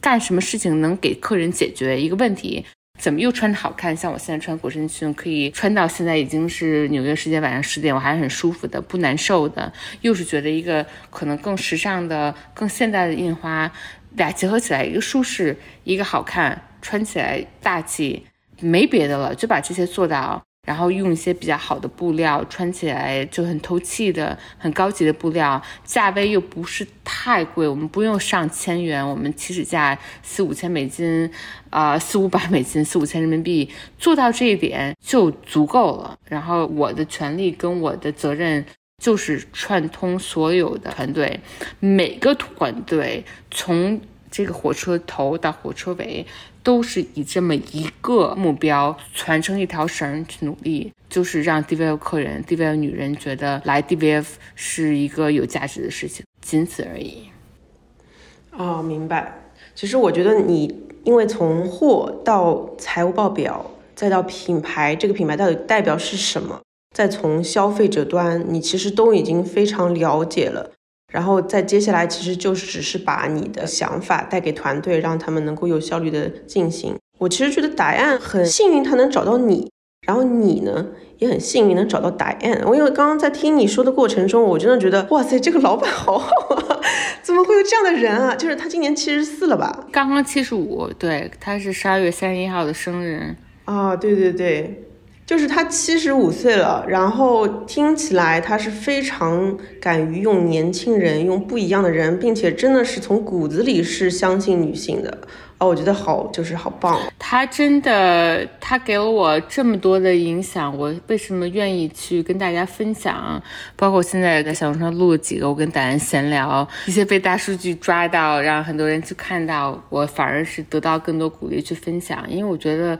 干什么事情能给客人解决一个问题。怎么又穿的好看？像我现在穿裹身裙，可以穿到现在已经是纽约时间晚上十点，我还是很舒服的，不难受的。又是觉得一个可能更时尚的、更现代的印花，俩结合起来，一个舒适，一个好看，穿起来大气，没别的了，就把这些做到。然后用一些比较好的布料，穿起来就很透气的、很高级的布料，价位又不是太贵，我们不用上千元，我们起始价四五千美金，啊，[laughs] 四五百美金，四五千人民币，做到这一点就足够了。然后我的权利跟我的责任就是串通所有的团队，每个团队从这个火车头到火车尾。都是以这么一个目标，传承一条绳去努力，就是让 DVF 客人、DVF 女人觉得来 DVF 是一个有价值的事情，仅此而已。哦，明白。其实我觉得你，因为从货到财务报表，再到品牌，这个品牌到底代表是什么，再从消费者端，你其实都已经非常了解了。然后再接下来，其实就是只是把你的想法带给团队，让他们能够有效率的进行。我其实觉得答案很幸运，他能找到你，然后你呢也很幸运能找到答案。我因为刚刚在听你说的过程中，我真的觉得哇塞，这个老板好好啊，怎么会有这样的人啊？就是他今年七十四了吧？刚刚七十五，对，他是十二月三十一号的生日啊，对对对。就是他七十五岁了，然后听起来他是非常敢于用年轻人，用不一样的人，并且真的是从骨子里是相信女性的哦，我觉得好，就是好棒。他真的，他给了我这么多的影响，我为什么愿意去跟大家分享？包括现在在小红书上录了几个，我跟达人闲聊，一些被大数据抓到，让很多人去看到，我反而是得到更多鼓励去分享，因为我觉得。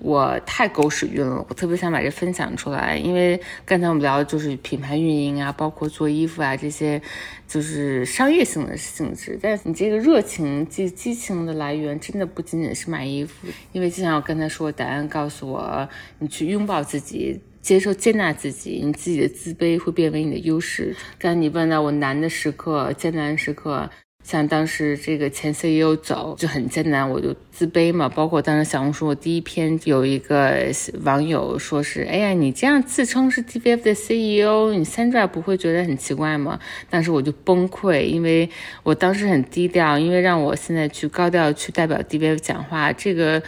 我太狗屎运了，我特别想把这分享出来，因为刚才我们聊的就是品牌运营啊，包括做衣服啊这些，就是商业性的性质。但是你这个热情、激激情的来源，真的不仅仅是买衣服，因为就像我刚才说，答案告诉我，你去拥抱自己，接受、接纳自己，你自己的自卑会变为你的优势。刚才你问到我难的时刻、艰难时刻。像当时这个前 CEO 走就很艰难，我就自卑嘛。包括当时小红书我第一篇有一个网友说是，哎呀，你这样自称是 TVF 的 CEO，你 Sandra 不会觉得很奇怪吗？当时我就崩溃，因为我当时很低调，因为让我现在去高调去代表 TVF 讲话，这个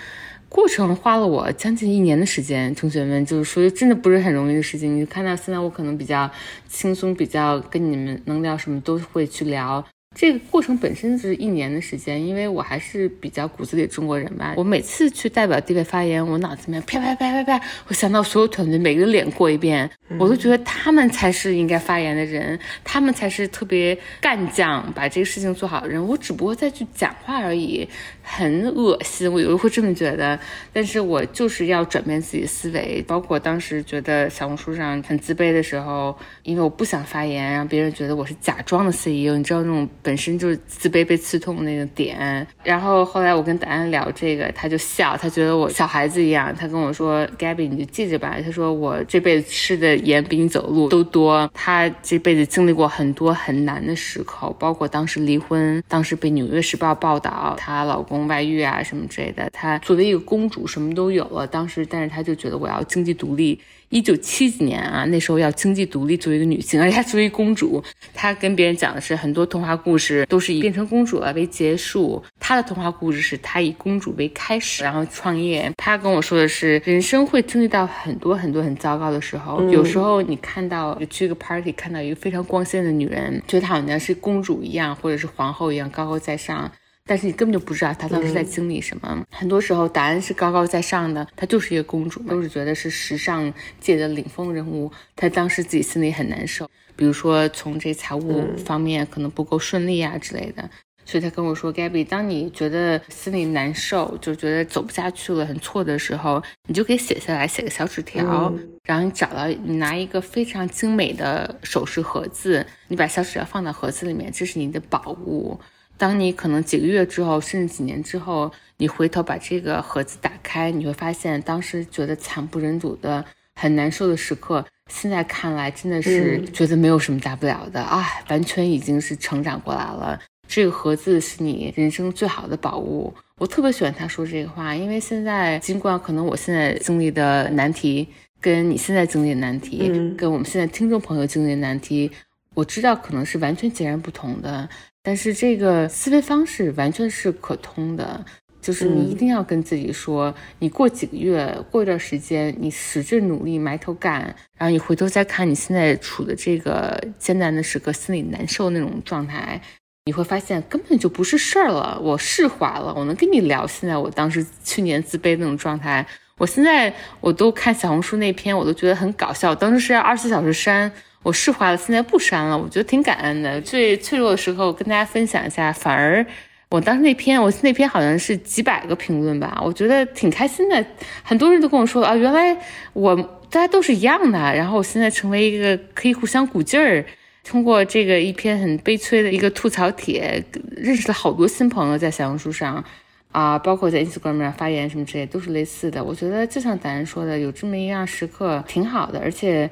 过程花了我将近一年的时间。同学们就是说，真的不是很容易的事情。你看到现在我可能比较轻松，比较跟你们能聊什么都会去聊。这个过程本身就是一年的时间，因为我还是比较骨子里中国人吧。我每次去代表地位发言，我脑子里面啪啪啪啪啪，我想到所有团队每个脸过一遍，我都觉得他们才是应该发言的人，他们才是特别干将，把这个事情做好的人。我只不过再去讲话而已，很恶心，我有时候会这么觉得。但是我就是要转变自己的思维，包括当时觉得小红书上很自卑的时候，因为我不想发言，让别人觉得我是假装的 CEO，你知道那种。本身就是自卑被刺痛的那个点。然后后来我跟答案聊这个，他就笑，他觉得我小孩子一样。他跟我说：“Gabby，你就记着吧。”他说：“我这辈子吃的盐比你走路都多。”他这辈子经历过很多很难的时刻，包括当时离婚，当时被《纽约时报》报道她老公外遇啊什么之类的。她作为一个公主，什么都有了。当时，但是她就觉得我要经济独立。一九七几年啊，那时候要经济独立，作为一个女性，而且她作为公主，她跟别人讲的是很多童话故事都是以变成公主了为结束。她的童话故事是她以公主为开始，然后创业。她跟我说的是，人生会经历到很多很多很糟糕的时候。有时候你看到去个 party，看到一个非常光鲜的女人，觉得她好像是公主一样，或者是皇后一样高高在上。但是你根本就不知道她当时在经历什么。很多时候，答案是高高在上的，她就是一个公主，都是觉得是时尚界的领风人物。她当时自己心里很难受，比如说从这财务方面可能不够顺利啊之类的。所以她跟我说：“Gabby，当你觉得心里难受，就觉得走不下去了，很错的时候，你就可以写下来，写个小纸条，然后你找到你拿一个非常精美的首饰盒子，你把小纸条放到盒子里面，这是你的宝物。”当你可能几个月之后，甚至几年之后，你回头把这个盒子打开，你会发现当时觉得惨不忍睹的、很难受的时刻，现在看来真的是觉得没有什么大不了的啊，完全已经是成长过来了。这个盒子是你人生最好的宝物。我特别喜欢他说这个话，因为现在尽管可能我现在经历的难题，跟你现在经历的难题，跟我们现在听众朋友经历的难题，我知道可能是完全截然不同的。但是这个思维方式完全是可通的，就是你一定要跟自己说，你过几个月，过一段时间，你使劲努力，埋头干，然后你回头再看你现在处的这个艰难的时刻，心里难受那种状态，你会发现根本就不是事儿了。我释怀了，我能跟你聊现在我当时去年自卑那种状态，我现在我都看小红书那篇，我都觉得很搞笑。当时是要二十四小时删。我释怀了，现在不删了，我觉得挺感恩的。最脆弱的时候跟大家分享一下，反而我当时那篇，我那篇好像是几百个评论吧，我觉得挺开心的。很多人都跟我说啊，原来我大家都是一样的。然后我现在成为一个可以互相鼓劲儿，通过这个一篇很悲催的一个吐槽帖，认识了好多新朋友，在小红书上啊，包括在 Instagram 上发言什么之类，都是类似的。我觉得就像咱说的，有这么一样时刻挺好的，而且。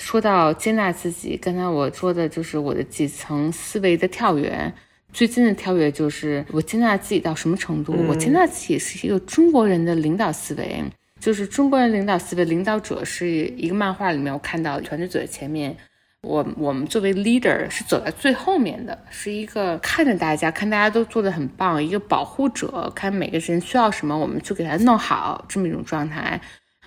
说到接纳自己，刚才我说的就是我的几层思维的跳跃。最近的跳跃就是我接纳自己到什么程度？我接纳自己是一个中国人的领导思维，就是中国人领导思维。领导者是一个漫画里面我看到团队走在前面，我我们作为 leader 是走在最后面的，是一个看着大家，看大家都做的很棒，一个保护者，看每个人需要什么，我们就给他弄好这么一种状态。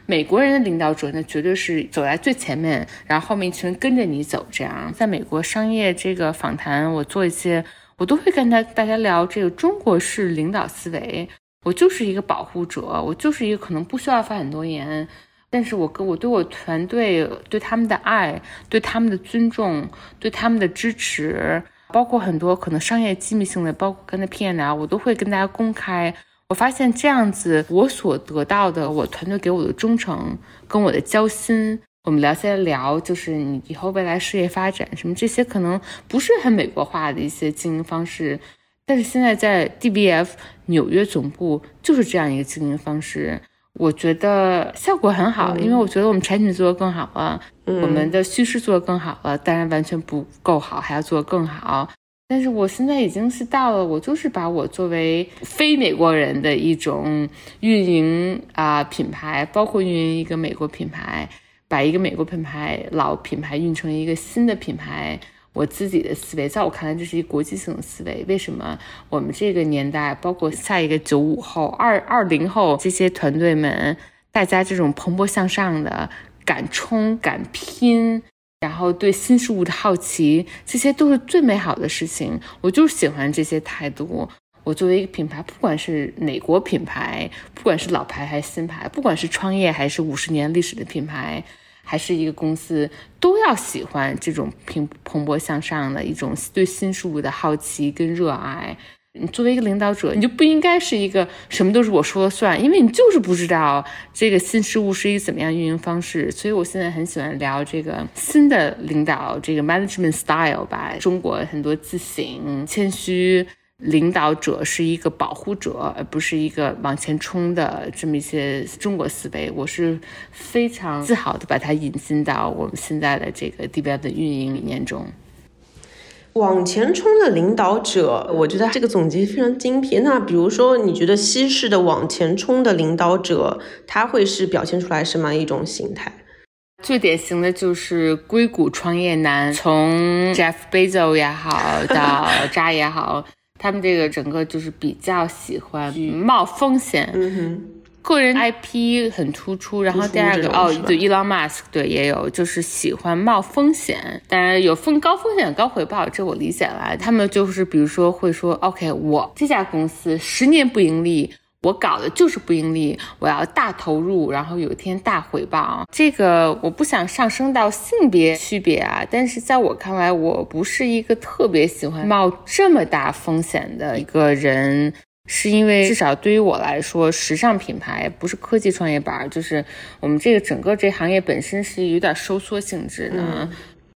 美国人的领导者那绝对是走在最前面，然后后面一群人跟着你走。这样，在美国商业这个访谈，我做一些，我都会跟他大家聊这个中国式领导思维。我就是一个保护者，我就是一个可能不需要发很多言，但是我跟我对我团队对他们的爱，对他们的尊重，对他们的支持，包括很多可能商业机密性的，包括跟他骗聊我都会跟大家公开。我发现这样子，我所得到的，我团队给我的忠诚，跟我的交心，我们聊些聊，就是你以后未来事业发展什么这些，可能不是很美国化的一些经营方式，但是现在在 DBF 纽约总部就是这样一个经营方式，我觉得效果很好，因为我觉得我们产品做得更好了，我们的叙事做得更好了，当然完全不够好，还要做得更好。但是我现在已经是到了，我就是把我作为非美国人的一种运营啊品牌，包括运营一个美国品牌，把一个美国品牌老品牌运成一个新的品牌。我自己的思维，在我看来，这是一国际性的思维。为什么我们这个年代，包括下一个九五后、二二零后这些团队们，大家这种蓬勃向上的、敢冲敢拼？然后对新事物的好奇，这些都是最美好的事情。我就是喜欢这些态度。我作为一个品牌，不管是哪国品牌，不管是老牌还是新牌，不管是创业还是五十年历史的品牌，还是一个公司，都要喜欢这种蓬蓬勃向上的一种对新事物的好奇跟热爱。你作为一个领导者，你就不应该是一个什么都是我说了算，因为你就是不知道这个新事物是一个怎么样运营方式。所以我现在很喜欢聊这个新的领导这个 management style 吧。中国很多自省、谦虚，领导者是一个保护者，而不是一个往前冲的这么一些中国思维。我是非常自豪的把它引进到我们现在的这个 DBF 的运营理念中。往前冲的领导者，我觉得这个总结非常精辟。那比如说，你觉得西式的往前冲的领导者，他会是表现出来什么一种形态？最典型的就是硅谷创业男，从 Jeff Bezos 也好，到 [laughs] 扎也好，他们这个整个就是比较喜欢冒风险。嗯哼。个人 IP 很突出，然后第二个哦，对，Elon Musk 对也有，就是喜欢冒风险，当然有风高风险高回报，这我理解了。他们就是比如说会说，OK，我这家公司十年不盈利，我搞的就是不盈利，我要大投入，然后有一天大回报。这个我不想上升到性别区别啊，但是在我看来，我不是一个特别喜欢冒这么大风险的一个人。是因为至少对于我来说，时尚品牌不是科技创业板，就是我们这个整个这行业本身是有点收缩性质的。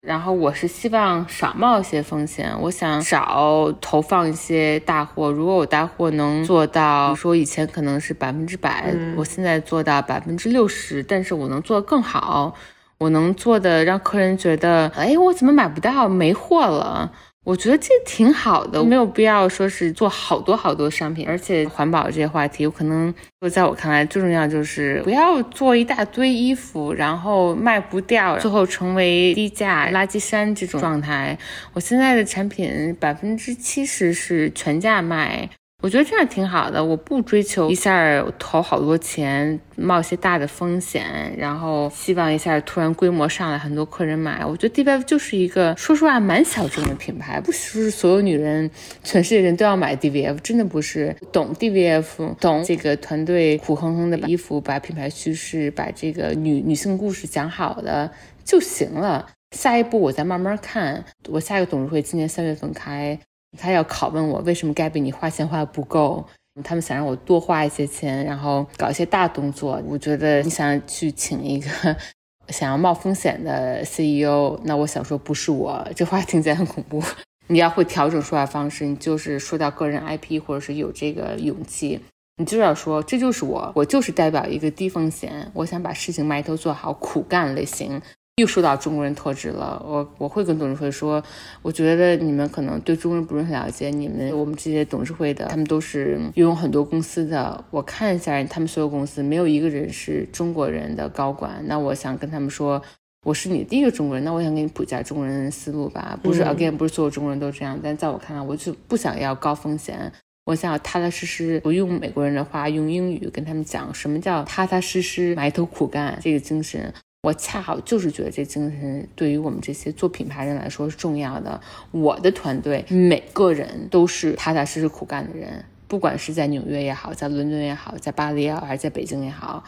然后我是希望少冒一些风险，我想少投放一些大货。如果我大货能做到，说以前可能是百分之百，我现在做到百分之六十，但是我能做得更好，我能做的让客人觉得，哎，我怎么买不到，没货了。我觉得这挺好的，没有必要说是做好多好多商品，而且环保这些话题，可能在我看来最重要就是不要做一大堆衣服，然后卖不掉，最后成为低价垃圾山这种状态。我现在的产品百分之七十是全价卖。我觉得这样挺好的，我不追求一下投好多钱，冒一些大的风险，然后希望一下突然规模上来，很多客人买。我觉得 D V F 就是一个说实话蛮小众的品牌，不是所有女人、全世界人都要买 D V F，真的不是。懂 D V F，懂这个团队苦哼哼的衣服，把品牌叙事、把这个女女性故事讲好的就行了。下一步我再慢慢看，我下一个董事会今年三月份开。他要拷问我为什么盖被你花钱花的不够，他们想让我多花一些钱，然后搞一些大动作。我觉得你想去请一个 [laughs] 想要冒风险的 CEO，那我想说不是我，这话听起来很恐怖。你要会调整说话方式，你就是说到个人 IP 或者是有这个勇气，你就要说这就是我，我就是代表一个低风险，我想把事情埋头做好，苦干类型。又说到中国人特质了，我我会跟董事会说，我觉得你们可能对中国人不是很了解，你们我们这些董事会的，他们都是拥有很多公司的，我看一下他们所有公司，没有一个人是中国人的高管。那我想跟他们说，我是你第一个中国人，那我想给你普及下中国人的思路吧，不是 again 不是所有中国人都这样，但在我看来，我就不想要高风险，我想要踏踏实实，不用美国人的话，用英语跟他们讲什么叫踏踏实实埋头苦干这个精神。我恰好就是觉得这精神对于我们这些做品牌人来说是重要的。我的团队每个人都是踏踏实实苦干的人，不管是在纽约也好，在伦敦也好，在巴黎也好，还是在北京也好，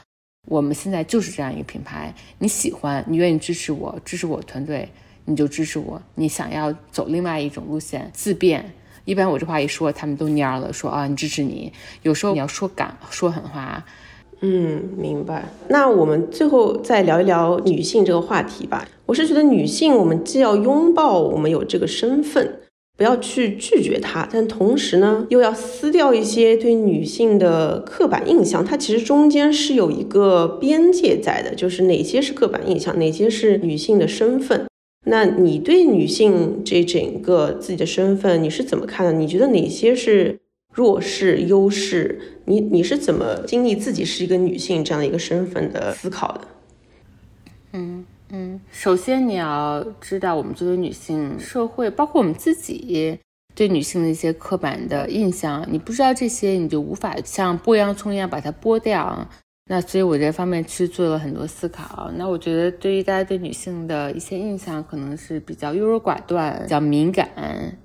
我们现在就是这样一个品牌。你喜欢，你愿意支持我，支持我团队，你就支持我。你想要走另外一种路线，自变，一般我这话一说，他们都蔫了，说啊，你支持你。有时候你要说敢说狠话。嗯，明白。那我们最后再聊一聊女性这个话题吧。我是觉得女性，我们既要拥抱我们有这个身份，不要去拒绝它，但同时呢，又要撕掉一些对女性的刻板印象。它其实中间是有一个边界在的，就是哪些是刻板印象，哪些是女性的身份。那你对女性这整个自己的身份，你是怎么看的？你觉得哪些是？弱势、优势，你你是怎么经历自己是一个女性这样的一个身份的思考的？嗯嗯，首先你要知道，我们作为女性，社会包括我们自己对女性的一些刻板的印象，你不知道这些，你就无法像剥洋葱一样把它剥掉。那所以我这方面去做了很多思考。那我觉得，对于大家对女性的一些印象，可能是比较优柔寡断、比较敏感，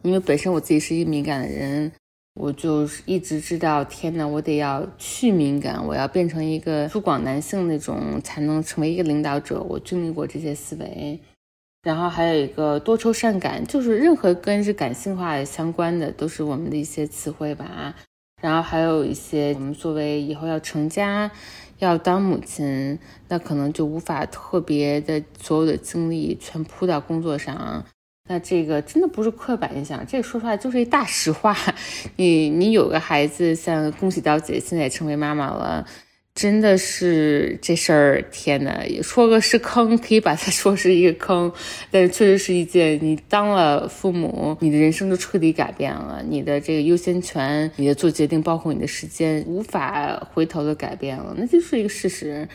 因为本身我自己是一个敏感的人。我就是一直知道，天呐，我得要去敏感，我要变成一个粗犷男性那种，才能成为一个领导者。我经历过这些思维，然后还有一个多愁善感，就是任何跟是感性化相关的，都是我们的一些词汇吧。然后还有一些，我们作为以后要成家、要当母亲，那可能就无法特别的所有的精力全扑到工作上。那这个真的不是刻板印象，这个说出来就是一大实话。你你有个孩子，像恭喜刀姐现在也成为妈妈了。真的是这事儿，天呐，说个是坑，可以把它说是一个坑，但确实是一件，你当了父母，你的人生就彻底改变了，你的这个优先权，你的做决定，包括你的时间，无法回头的改变了，那就是一个事实。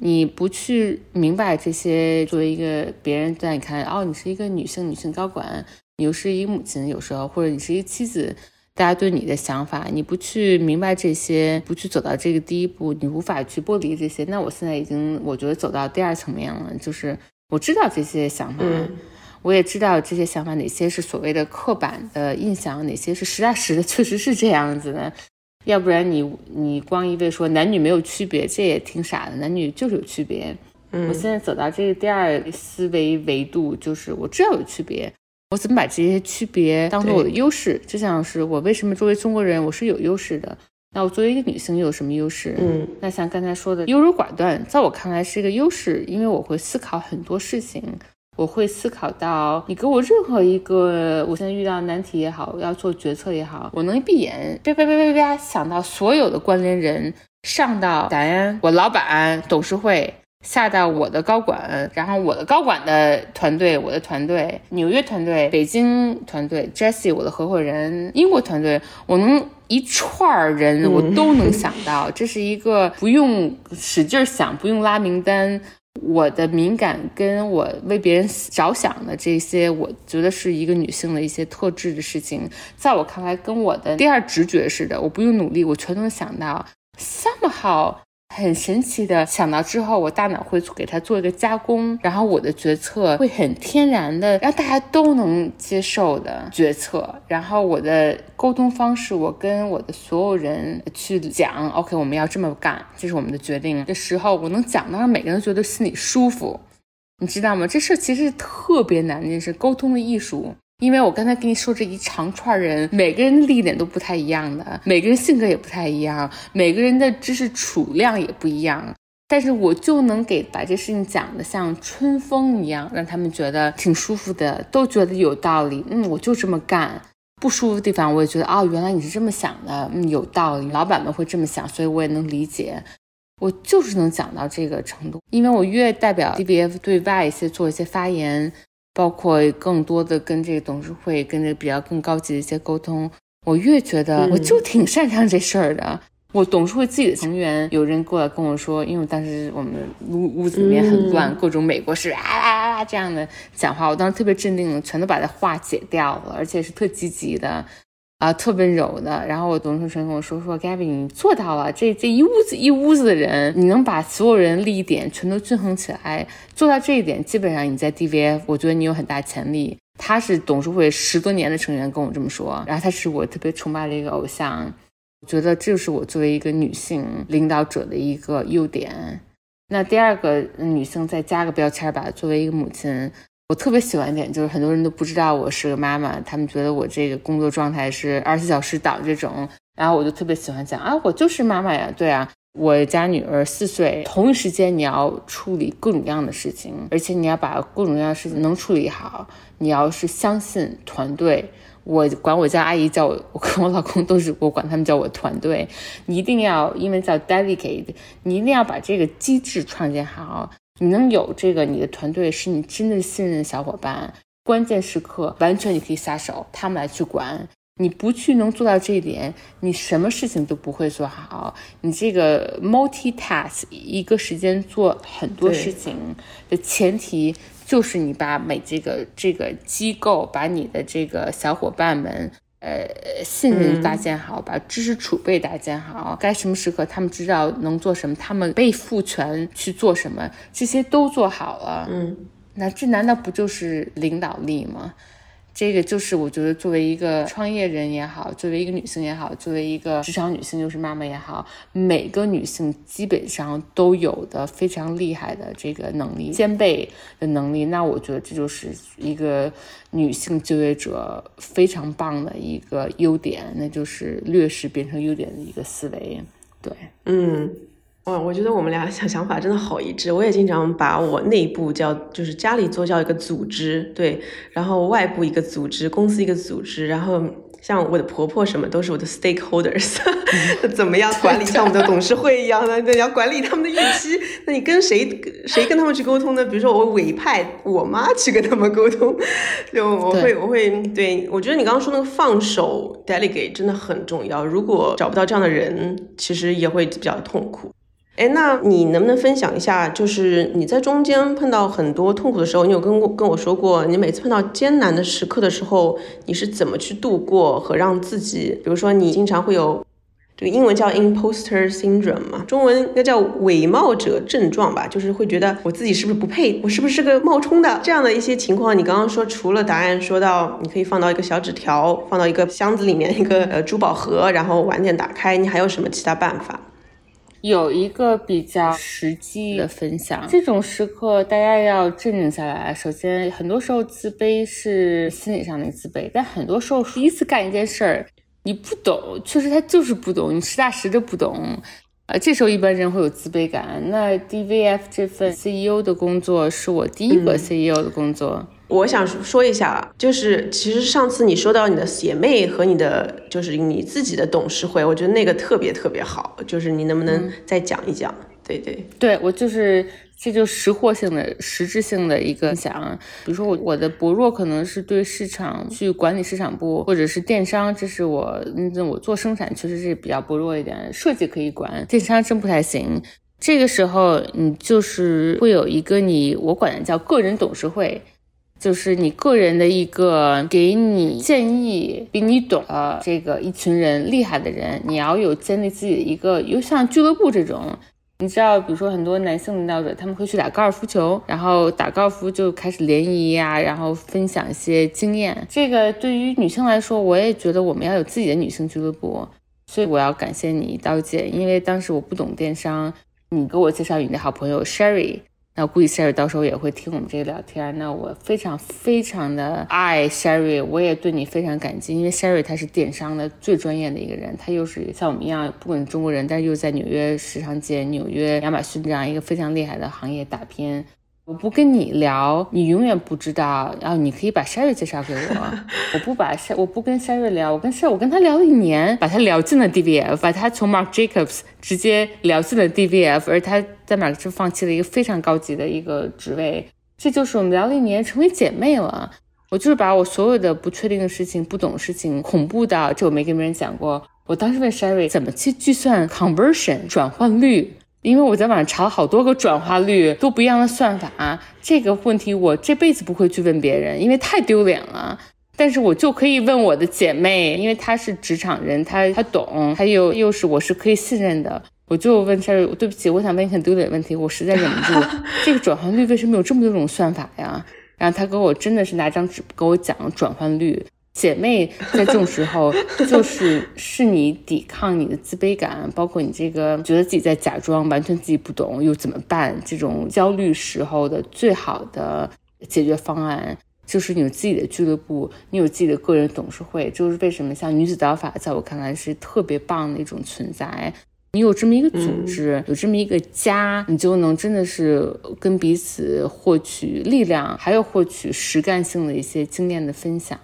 你不去明白这些，作为一个别人在你看，哦，你是一个女性，女性高管，你又是一个母亲，有时候或者你是一个妻子。大家对你的想法，你不去明白这些，不去走到这个第一步，你无法去剥离这些。那我现在已经，我觉得走到第二层面了，就是我知道这些想法，我也知道这些想法哪些是所谓的刻板的印象，哪些是实打实的，确实是这样子的。要不然你你光一味说男女没有区别，这也挺傻的。男女就是有区别。嗯我现在走到这个第二思维维度，就是我知道有区别。我怎么把这些区别当做我的优势？就像是我为什么作为中国人我是有优势的？那我作为一个女性又有什么优势？嗯，那像刚才说的优柔寡断，在我看来是一个优势，因为我会思考很多事情，我会思考到你给我任何一个我现在遇到难题也好，要做决策也好，我能一闭眼啪啪啪啪啪想到所有的关联人，上到达安，我老板，董事会。下到我的高管，然后我的高管的团队，我的团队，纽约团队，北京团队，Jesse 我的合伙人，英国团队，我能一串人我都能想到，这是一个不用使劲想，不用拉名单，我的敏感跟我为别人着想的这些，我觉得是一个女性的一些特质的事情，在我看来跟我的第二直觉似的，我不用努力，我全都能想到，somehow。很神奇的想到之后，我大脑会给它做一个加工，然后我的决策会很天然的让大家都能接受的决策。然后我的沟通方式，我跟我的所有人去讲，OK，我们要这么干，这是我们的决定的时候，我能讲到让每个人都觉得心里舒服，你知道吗？这事其实特别难，这是沟通的艺术。因为我刚才跟你说这一长串人，每个人的立点都不太一样的，每个人性格也不太一样，每个人的知识储量也不一样，但是我就能给把这事情讲的像春风一样，让他们觉得挺舒服的，都觉得有道理。嗯，我就这么干。不舒服的地方，我也觉得哦，原来你是这么想的，嗯，有道理。老板们会这么想，所以我也能理解。我就是能讲到这个程度，因为我越代表 DBF 对外一些做一些发言。包括更多的跟这个董事会、跟这比较更高级的一些沟通，我越觉得我就挺擅长这事儿的。我董事会自己的成员有人过来跟我说，因为当时我们屋屋子里面很乱，各种美国式啊啊啊这样的讲话，我当时特别镇定，全都把它化解掉了，而且是特积极的。啊，特温柔的。然后我董事长跟我说说，Gabby，你做到了。这这一屋子一屋子的人，你能把所有人利益点全都均衡起来，做到这一点，基本上你在 DVF，我觉得你有很大潜力。他是董事会十多年的成员，跟我这么说。然后他是我特别崇拜的一个偶像，我觉得这是我作为一个女性领导者的一个优点。那第二个女性再加个标签吧，作为一个母亲。我特别喜欢一点，就是很多人都不知道我是个妈妈，他们觉得我这个工作状态是二十四小时倒这种，然后我就特别喜欢讲啊，我就是妈妈呀，对啊，我家女儿四岁，同一时间你要处理各种各样的事情，而且你要把各种各样的事情能处理好，你要是相信团队，我管我家阿姨叫我，[laughs] 我跟我老公都是我管他们叫我团队，你一定要因为叫 delegate，你一定要把这个机制创建好。你能有这个，你的团队是你真的信任的小伙伴，关键时刻完全你可以撒手，他们来去管。你不去能做到这一点，你什么事情都不会做好。你这个 multitask 一个时间做很多事情的前提，就是你把每这个这个机构，把你的这个小伙伴们。呃，信任搭建好，把知识储备搭建好，该什么时刻他们知道能做什么，他们被赋权去做什么，这些都做好了。嗯，那这难道不就是领导力吗？这个就是我觉得，作为一个创业人也好，作为一个女性也好，作为一个职场女性又是妈妈也好，每个女性基本上都有的非常厉害的这个能力，兼备的能力。那我觉得这就是一个女性就业者非常棒的一个优点，那就是劣势变成优点的一个思维。对，嗯。哇，我觉得我们俩想想法真的好一致。我也经常把我内部叫，就是家里做叫一个组织，对，然后外部一个组织，公司一个组织，然后像我的婆婆什么都是我的 stakeholders，[laughs] 怎么样管理像我们的董事会一样的，你要管理他们的预期，那你跟谁谁跟他们去沟通呢？比如说我委派我妈去跟他们沟通，就我会我会对我觉得你刚刚说那个放手 delegate 真的很重要。如果找不到这样的人，其实也会比较痛苦。哎，那你能不能分享一下，就是你在中间碰到很多痛苦的时候，你有跟我跟我说过，你每次碰到艰难的时刻的时候，你是怎么去度过和让自己，比如说你经常会有这个英文叫 imposter syndrome 嘛，中文应该叫伪冒者症状吧，就是会觉得我自己是不是不配，我是不是个冒充的这样的一些情况。你刚刚说除了答案说到你可以放到一个小纸条，放到一个箱子里面，一个呃珠宝盒，然后晚点打开，你还有什么其他办法？有一个比较实际的分享，这种时刻大家要镇定下来。首先，很多时候自卑是心理上的自卑，但很多时候第一次干一件事儿，你不懂，确实他就是不懂，你实打实的不懂，啊，这时候一般人会有自卑感。那 DVF 这份 CEO 的工作是我第一个 CEO 的工作。我想说一下，就是其实上次你说到你的姐妹和你的，就是你自己的董事会，我觉得那个特别特别好，就是你能不能再讲一讲？对对对，我就是这就识货性的、实质性的一个想，比如说我我的薄弱可能是对市场去管理市场部或者是电商，这是我嗯我做生产确实是比较薄弱一点，设计可以管，电商真不太行。这个时候你就是会有一个你我管的叫个人董事会。就是你个人的一个给你建议、比你懂的这个一群人厉害的人，你要有建立自己的一个，又像俱乐部这种。你知道，比如说很多男性领导者，他们会去打高尔夫球，然后打高尔夫就开始联谊呀，然后分享一些经验。这个对于女性来说，我也觉得我们要有自己的女性俱乐部。所以我要感谢你，刀姐，因为当时我不懂电商，你给我介绍你的好朋友 Sherry。那估计 Sherry 到时候也会听我们这个聊天。那我非常非常的爱 Sherry，我也对你非常感激，因为 Sherry 他是电商的最专业的一个人，他又是像我们一样，不管中国人，但是又在纽约时尚界、纽约亚马逊这样一个非常厉害的行业打拼。我不跟你聊，你永远不知道。然后你可以把 Sherry 介绍给我。[laughs] 我不把 Sh，我不跟 Sherry 聊，我跟 Sher，我跟他聊了一年，把他聊进了 DVF，把他从 Mark Jacobs 直接聊进了 DVF，而他在 Mark 就放弃了一个非常高级的一个职位。这就是我们聊了一年，成为姐妹了。我就是把我所有的不确定的事情、不懂的事情、恐怖的，这我没跟别人讲过。我当时问 Sherry 怎么去计算 conversion 转换率。因为我在网上查了好多个转化率都不一样的算法，这个问题我这辈子不会去问别人，因为太丢脸了。但是我就可以问我的姐妹，因为她是职场人，她她懂，还有又是我是可以信任的，我就问她，对不起，我想问一个很丢脸的问题，我实在忍不住，[laughs] 这个转换率为什么有这么多种算法呀？然后她给我真的是拿张纸给我讲转换率。姐妹在这种时候，就是是你抵抗你的自卑感，包括你这个觉得自己在假装，完全自己不懂又怎么办？这种焦虑时候的最好的解决方案，就是你有自己的俱乐部，你有自己的个人董事会。就是为什么像女子刀法，在我看来是特别棒的一种存在。你有这么一个组织，有这么一个家，你就能真的是跟彼此获取力量，还有获取实干性的一些经验的分享。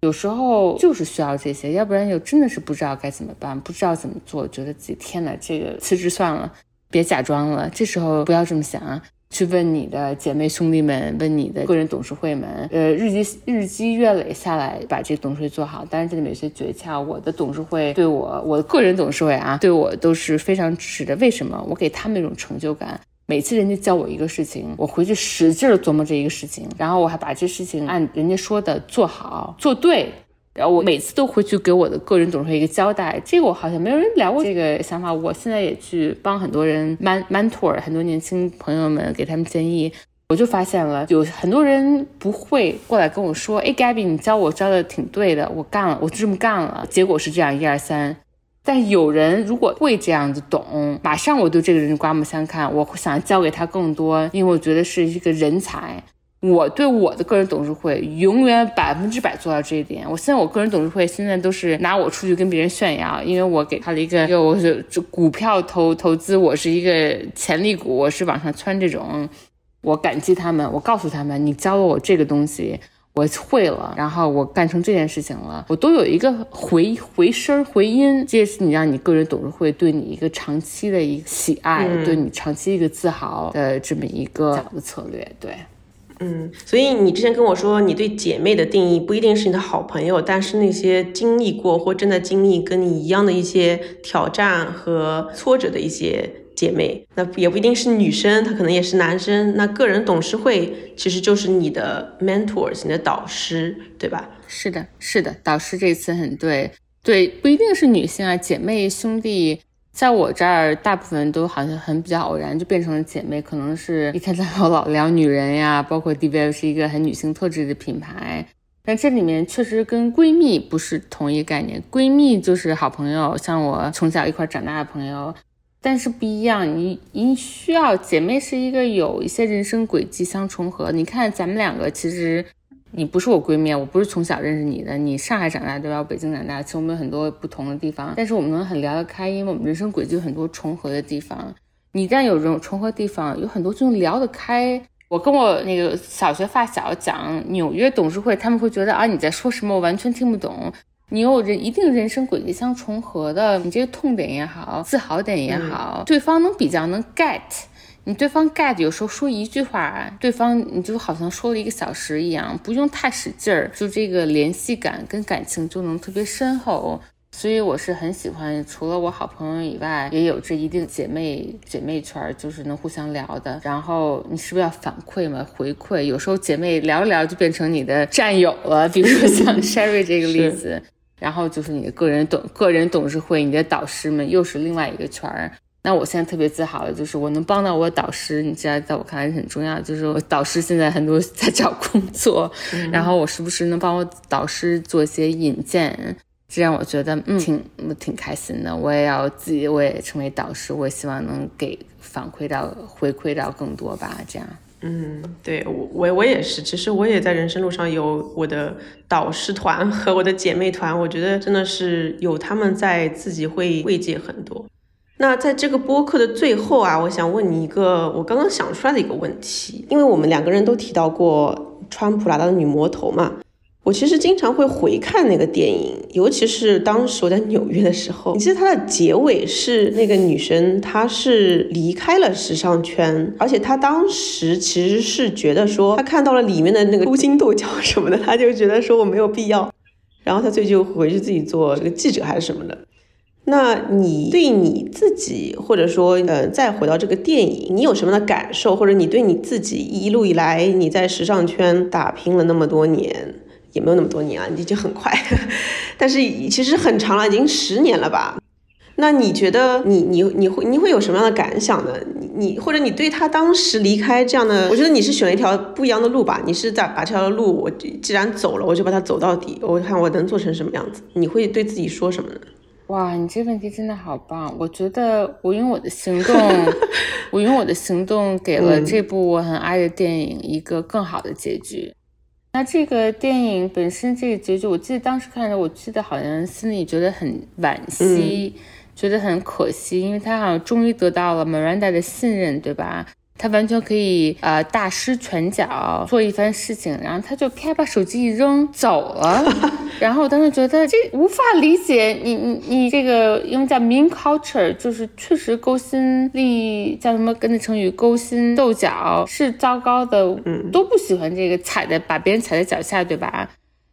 有时候就是需要这些，要不然就真的是不知道该怎么办，不知道怎么做，觉得自己天哪，这个辞职算了，别假装了。这时候不要这么想啊，去问你的姐妹兄弟们，问你的个人董事会们，呃，日积日积月累下来，把这个董事会做好。当然这里面有些诀窍，我的董事会对我，我的个人董事会啊，对我都是非常支持的。为什么？我给他们一种成就感。每次人家教我一个事情，我回去使劲琢磨这一个事情，然后我还把这事情按人家说的做好做对，然后我每次都会去给我的个人董事会一个交代。这个我好像没有人聊过这个想法，我现在也去帮很多人 man mentor 很多年轻朋友们给他们建议。我就发现了有很多人不会过来跟我说，哎，Gabby，你教我教的挺对的，我干了，我就这么干了，结果是这样，一二三。但有人如果会这样子懂，马上我对这个人刮目相看，我会想教给他更多，因为我觉得是一个人才。我对我的个人董事会永远百分之百做到这一点。我现在我个人董事会现在都是拿我出去跟别人炫耀，因为我给他了一个，就我是就股票投投资，我是一个潜力股，我是往上窜这种。我感激他们，我告诉他们，你教了我这个东西，我会了，然后我干成这件事情了，我都有一个回回声回音，这也是你让你个人董事会对你一个长期的一个喜爱，对你长期一个自豪的这么一个讲的策略，对。嗯，所以你之前跟我说，你对姐妹的定义不一定是你的好朋友，但是那些经历过或正在经历跟你一样的一些挑战和挫折的一些姐妹，那也不一定是女生，她可能也是男生。那个人董事会其实就是你的 mentors，你的导师，对吧？是的，是的，导师这次很对，对，不一定是女性啊，姐妹兄弟。在我这儿，大部分都好像很比较偶然就变成了姐妹，可能是一天在和老聊女人呀，包括 d v f 是一个很女性特质的品牌，但这里面确实跟闺蜜不是同一概念。闺蜜就是好朋友，像我从小一块长大的朋友，但是不一样，你你需要姐妹是一个有一些人生轨迹相重合。你看咱们两个其实。你不是我闺蜜，我不是从小认识你的。你上海长大对吧？我北京长大，其实我们有很多不同的地方，但是我们能很聊得开，因为我们人生轨迹有很多重合的地方。你一旦有这种重合地方，有很多就能聊得开。我跟我那个小学发小讲纽约董事会，他们会觉得啊你在说什么，我完全听不懂。你有人一定人生轨迹相重合的，你这个痛点也好，自豪点也好，对方能比较能 get。你对方 get 有时候说一句话，对方你就好像说了一个小时一样，不用太使劲儿，就这个联系感跟感情就能特别深厚。所以我是很喜欢，除了我好朋友以外，也有这一定姐妹姐妹圈，就是能互相聊的。然后你是不是要反馈嘛？回馈有时候姐妹聊一聊就变成你的战友了，比如说像 Sherry 这个例子。然后就是你的个人董个人董事会，你的导师们又是另外一个圈儿。那我现在特别自豪的就是我能帮到我导师，你知道，在我看来是很重要。就是我导师现在很多 [laughs] 在找工作，[laughs] 然后我时不时能帮我导师做一些引荐，这让我觉得嗯挺挺开心的。我也要自己，我也成为导师，我也希望能给反馈到回馈到更多吧。这样，嗯，对我我我也是，其实我也在人生路上有我的导师团和我的姐妹团，我觉得真的是有他们在，自己会慰藉很多。那在这个播客的最后啊，我想问你一个我刚刚想出来的一个问题，因为我们两个人都提到过川普拉达的女魔头嘛，我其实经常会回看那个电影，尤其是当时我在纽约的时候，你记得它的结尾是那个女生她是离开了时尚圈，而且她当时其实是觉得说她看到了里面的那个勾心斗角什么的，她就觉得说我没有必要，然后她最后回去自己做这个记者还是什么的。那你对你自己，或者说，呃，再回到这个电影，你有什么的感受？或者你对你自己一路以来你在时尚圈打拼了那么多年，也没有那么多年啊，已经很快，[laughs] 但是其实很长了，已经十年了吧？那你觉得你你你会你会有什么样的感想呢？你你或者你对他当时离开这样的，我觉得你是选了一条不一样的路吧？你是在把这条路，我既然走了，我就把它走到底，我看我能做成什么样子？你会对自己说什么呢？哇，你这问题真的好棒！我觉得我用我的行动，[laughs] 我用我的行动给了这部我很爱的电影一个更好的结局。那这个电影本身这个结局，我记得当时看着，我记得好像心里觉得很惋惜，觉得很可惜，因为他好像终于得到了 Miranda 的信任，对吧？他完全可以呃大施拳脚做一番事情，然后他就啪把手机一扔走了。[laughs] 然后我当时觉得这无法理解，你你你这个因为叫 mean culture，就是确实勾心立叫什么跟着成语勾心斗角是糟糕的，嗯，都不喜欢这个踩在把别人踩在脚下，对吧？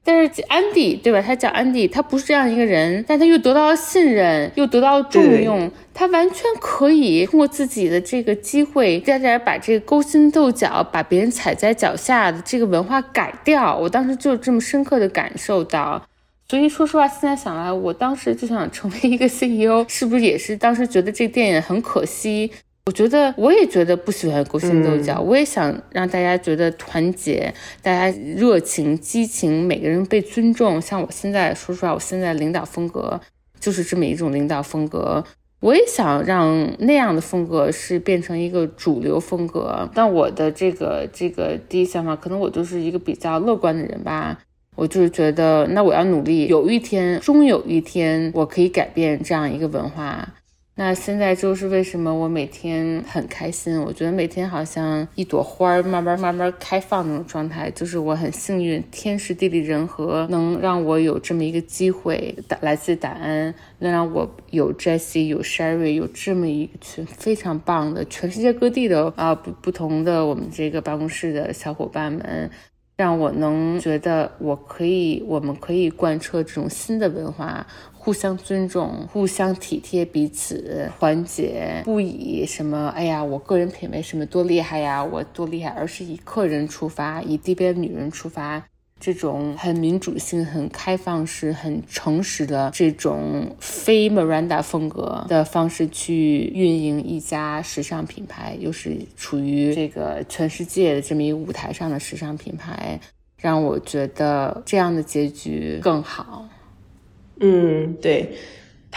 但是安迪对吧？他叫安迪，他不是这样一个人，但他又得到了信任，又得到了重用，他完全可以通过自己的这个机会，在这把这个勾心斗角、把别人踩在脚下的这个文化改掉。我当时就这么深刻的感受到，所以说实话，现在想来，我当时就想成为一个 CEO，是不是也是当时觉得这个电影很可惜？我觉得我也觉得不喜欢勾心斗角，我也想让大家觉得团结，大家热情、激情，每个人被尊重。像我现在说出来，我现在领导风格就是这么一种领导风格。我也想让那样的风格是变成一个主流风格。但我的这个这个第一想法，可能我就是一个比较乐观的人吧。我就是觉得，那我要努力，有一天，终有一天，我可以改变这样一个文化。那现在就是为什么我每天很开心？我觉得每天好像一朵花儿慢慢慢慢开放那种状态，就是我很幸运，天时地利人和能让我有这么一个机会，来自达恩，能让我有 Jesse 有 Sherry，有这么一群非常棒的全世界各地的啊不不同的我们这个办公室的小伙伴们。让我能觉得我可以，我们可以贯彻这种新的文化，互相尊重，互相体贴彼此，团结，不以什么哎呀，我个人品味什么多厉害呀，我多厉害，而是以客人出发，以这边女人出发。这种很民主性、很开放式、很诚实的这种非 Miranda 风格的方式去运营一家时尚品牌，又是处于这个全世界的这么一个舞台上的时尚品牌，让我觉得这样的结局更好。嗯，对。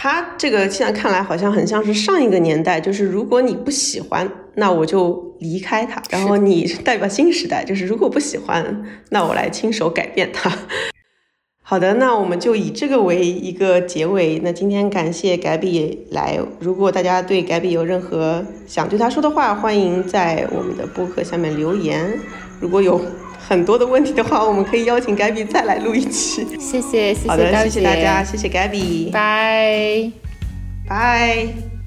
他这个现在看来好像很像是上一个年代，就是如果你不喜欢，那我就离开他，然后你代表新时代，就是如果不喜欢，那我来亲手改变它。[laughs] 好的，那我们就以这个为一个结尾。那今天感谢 gaby 来，如果大家对 gaby 有任何想对他说的话，欢迎在我们的播客下面留言。如果有。很多的问题的话，我们可以邀请 Gabby 再来录一期。谢谢，谢谢，好的，谢谢大家，谢谢 Gabby，拜拜。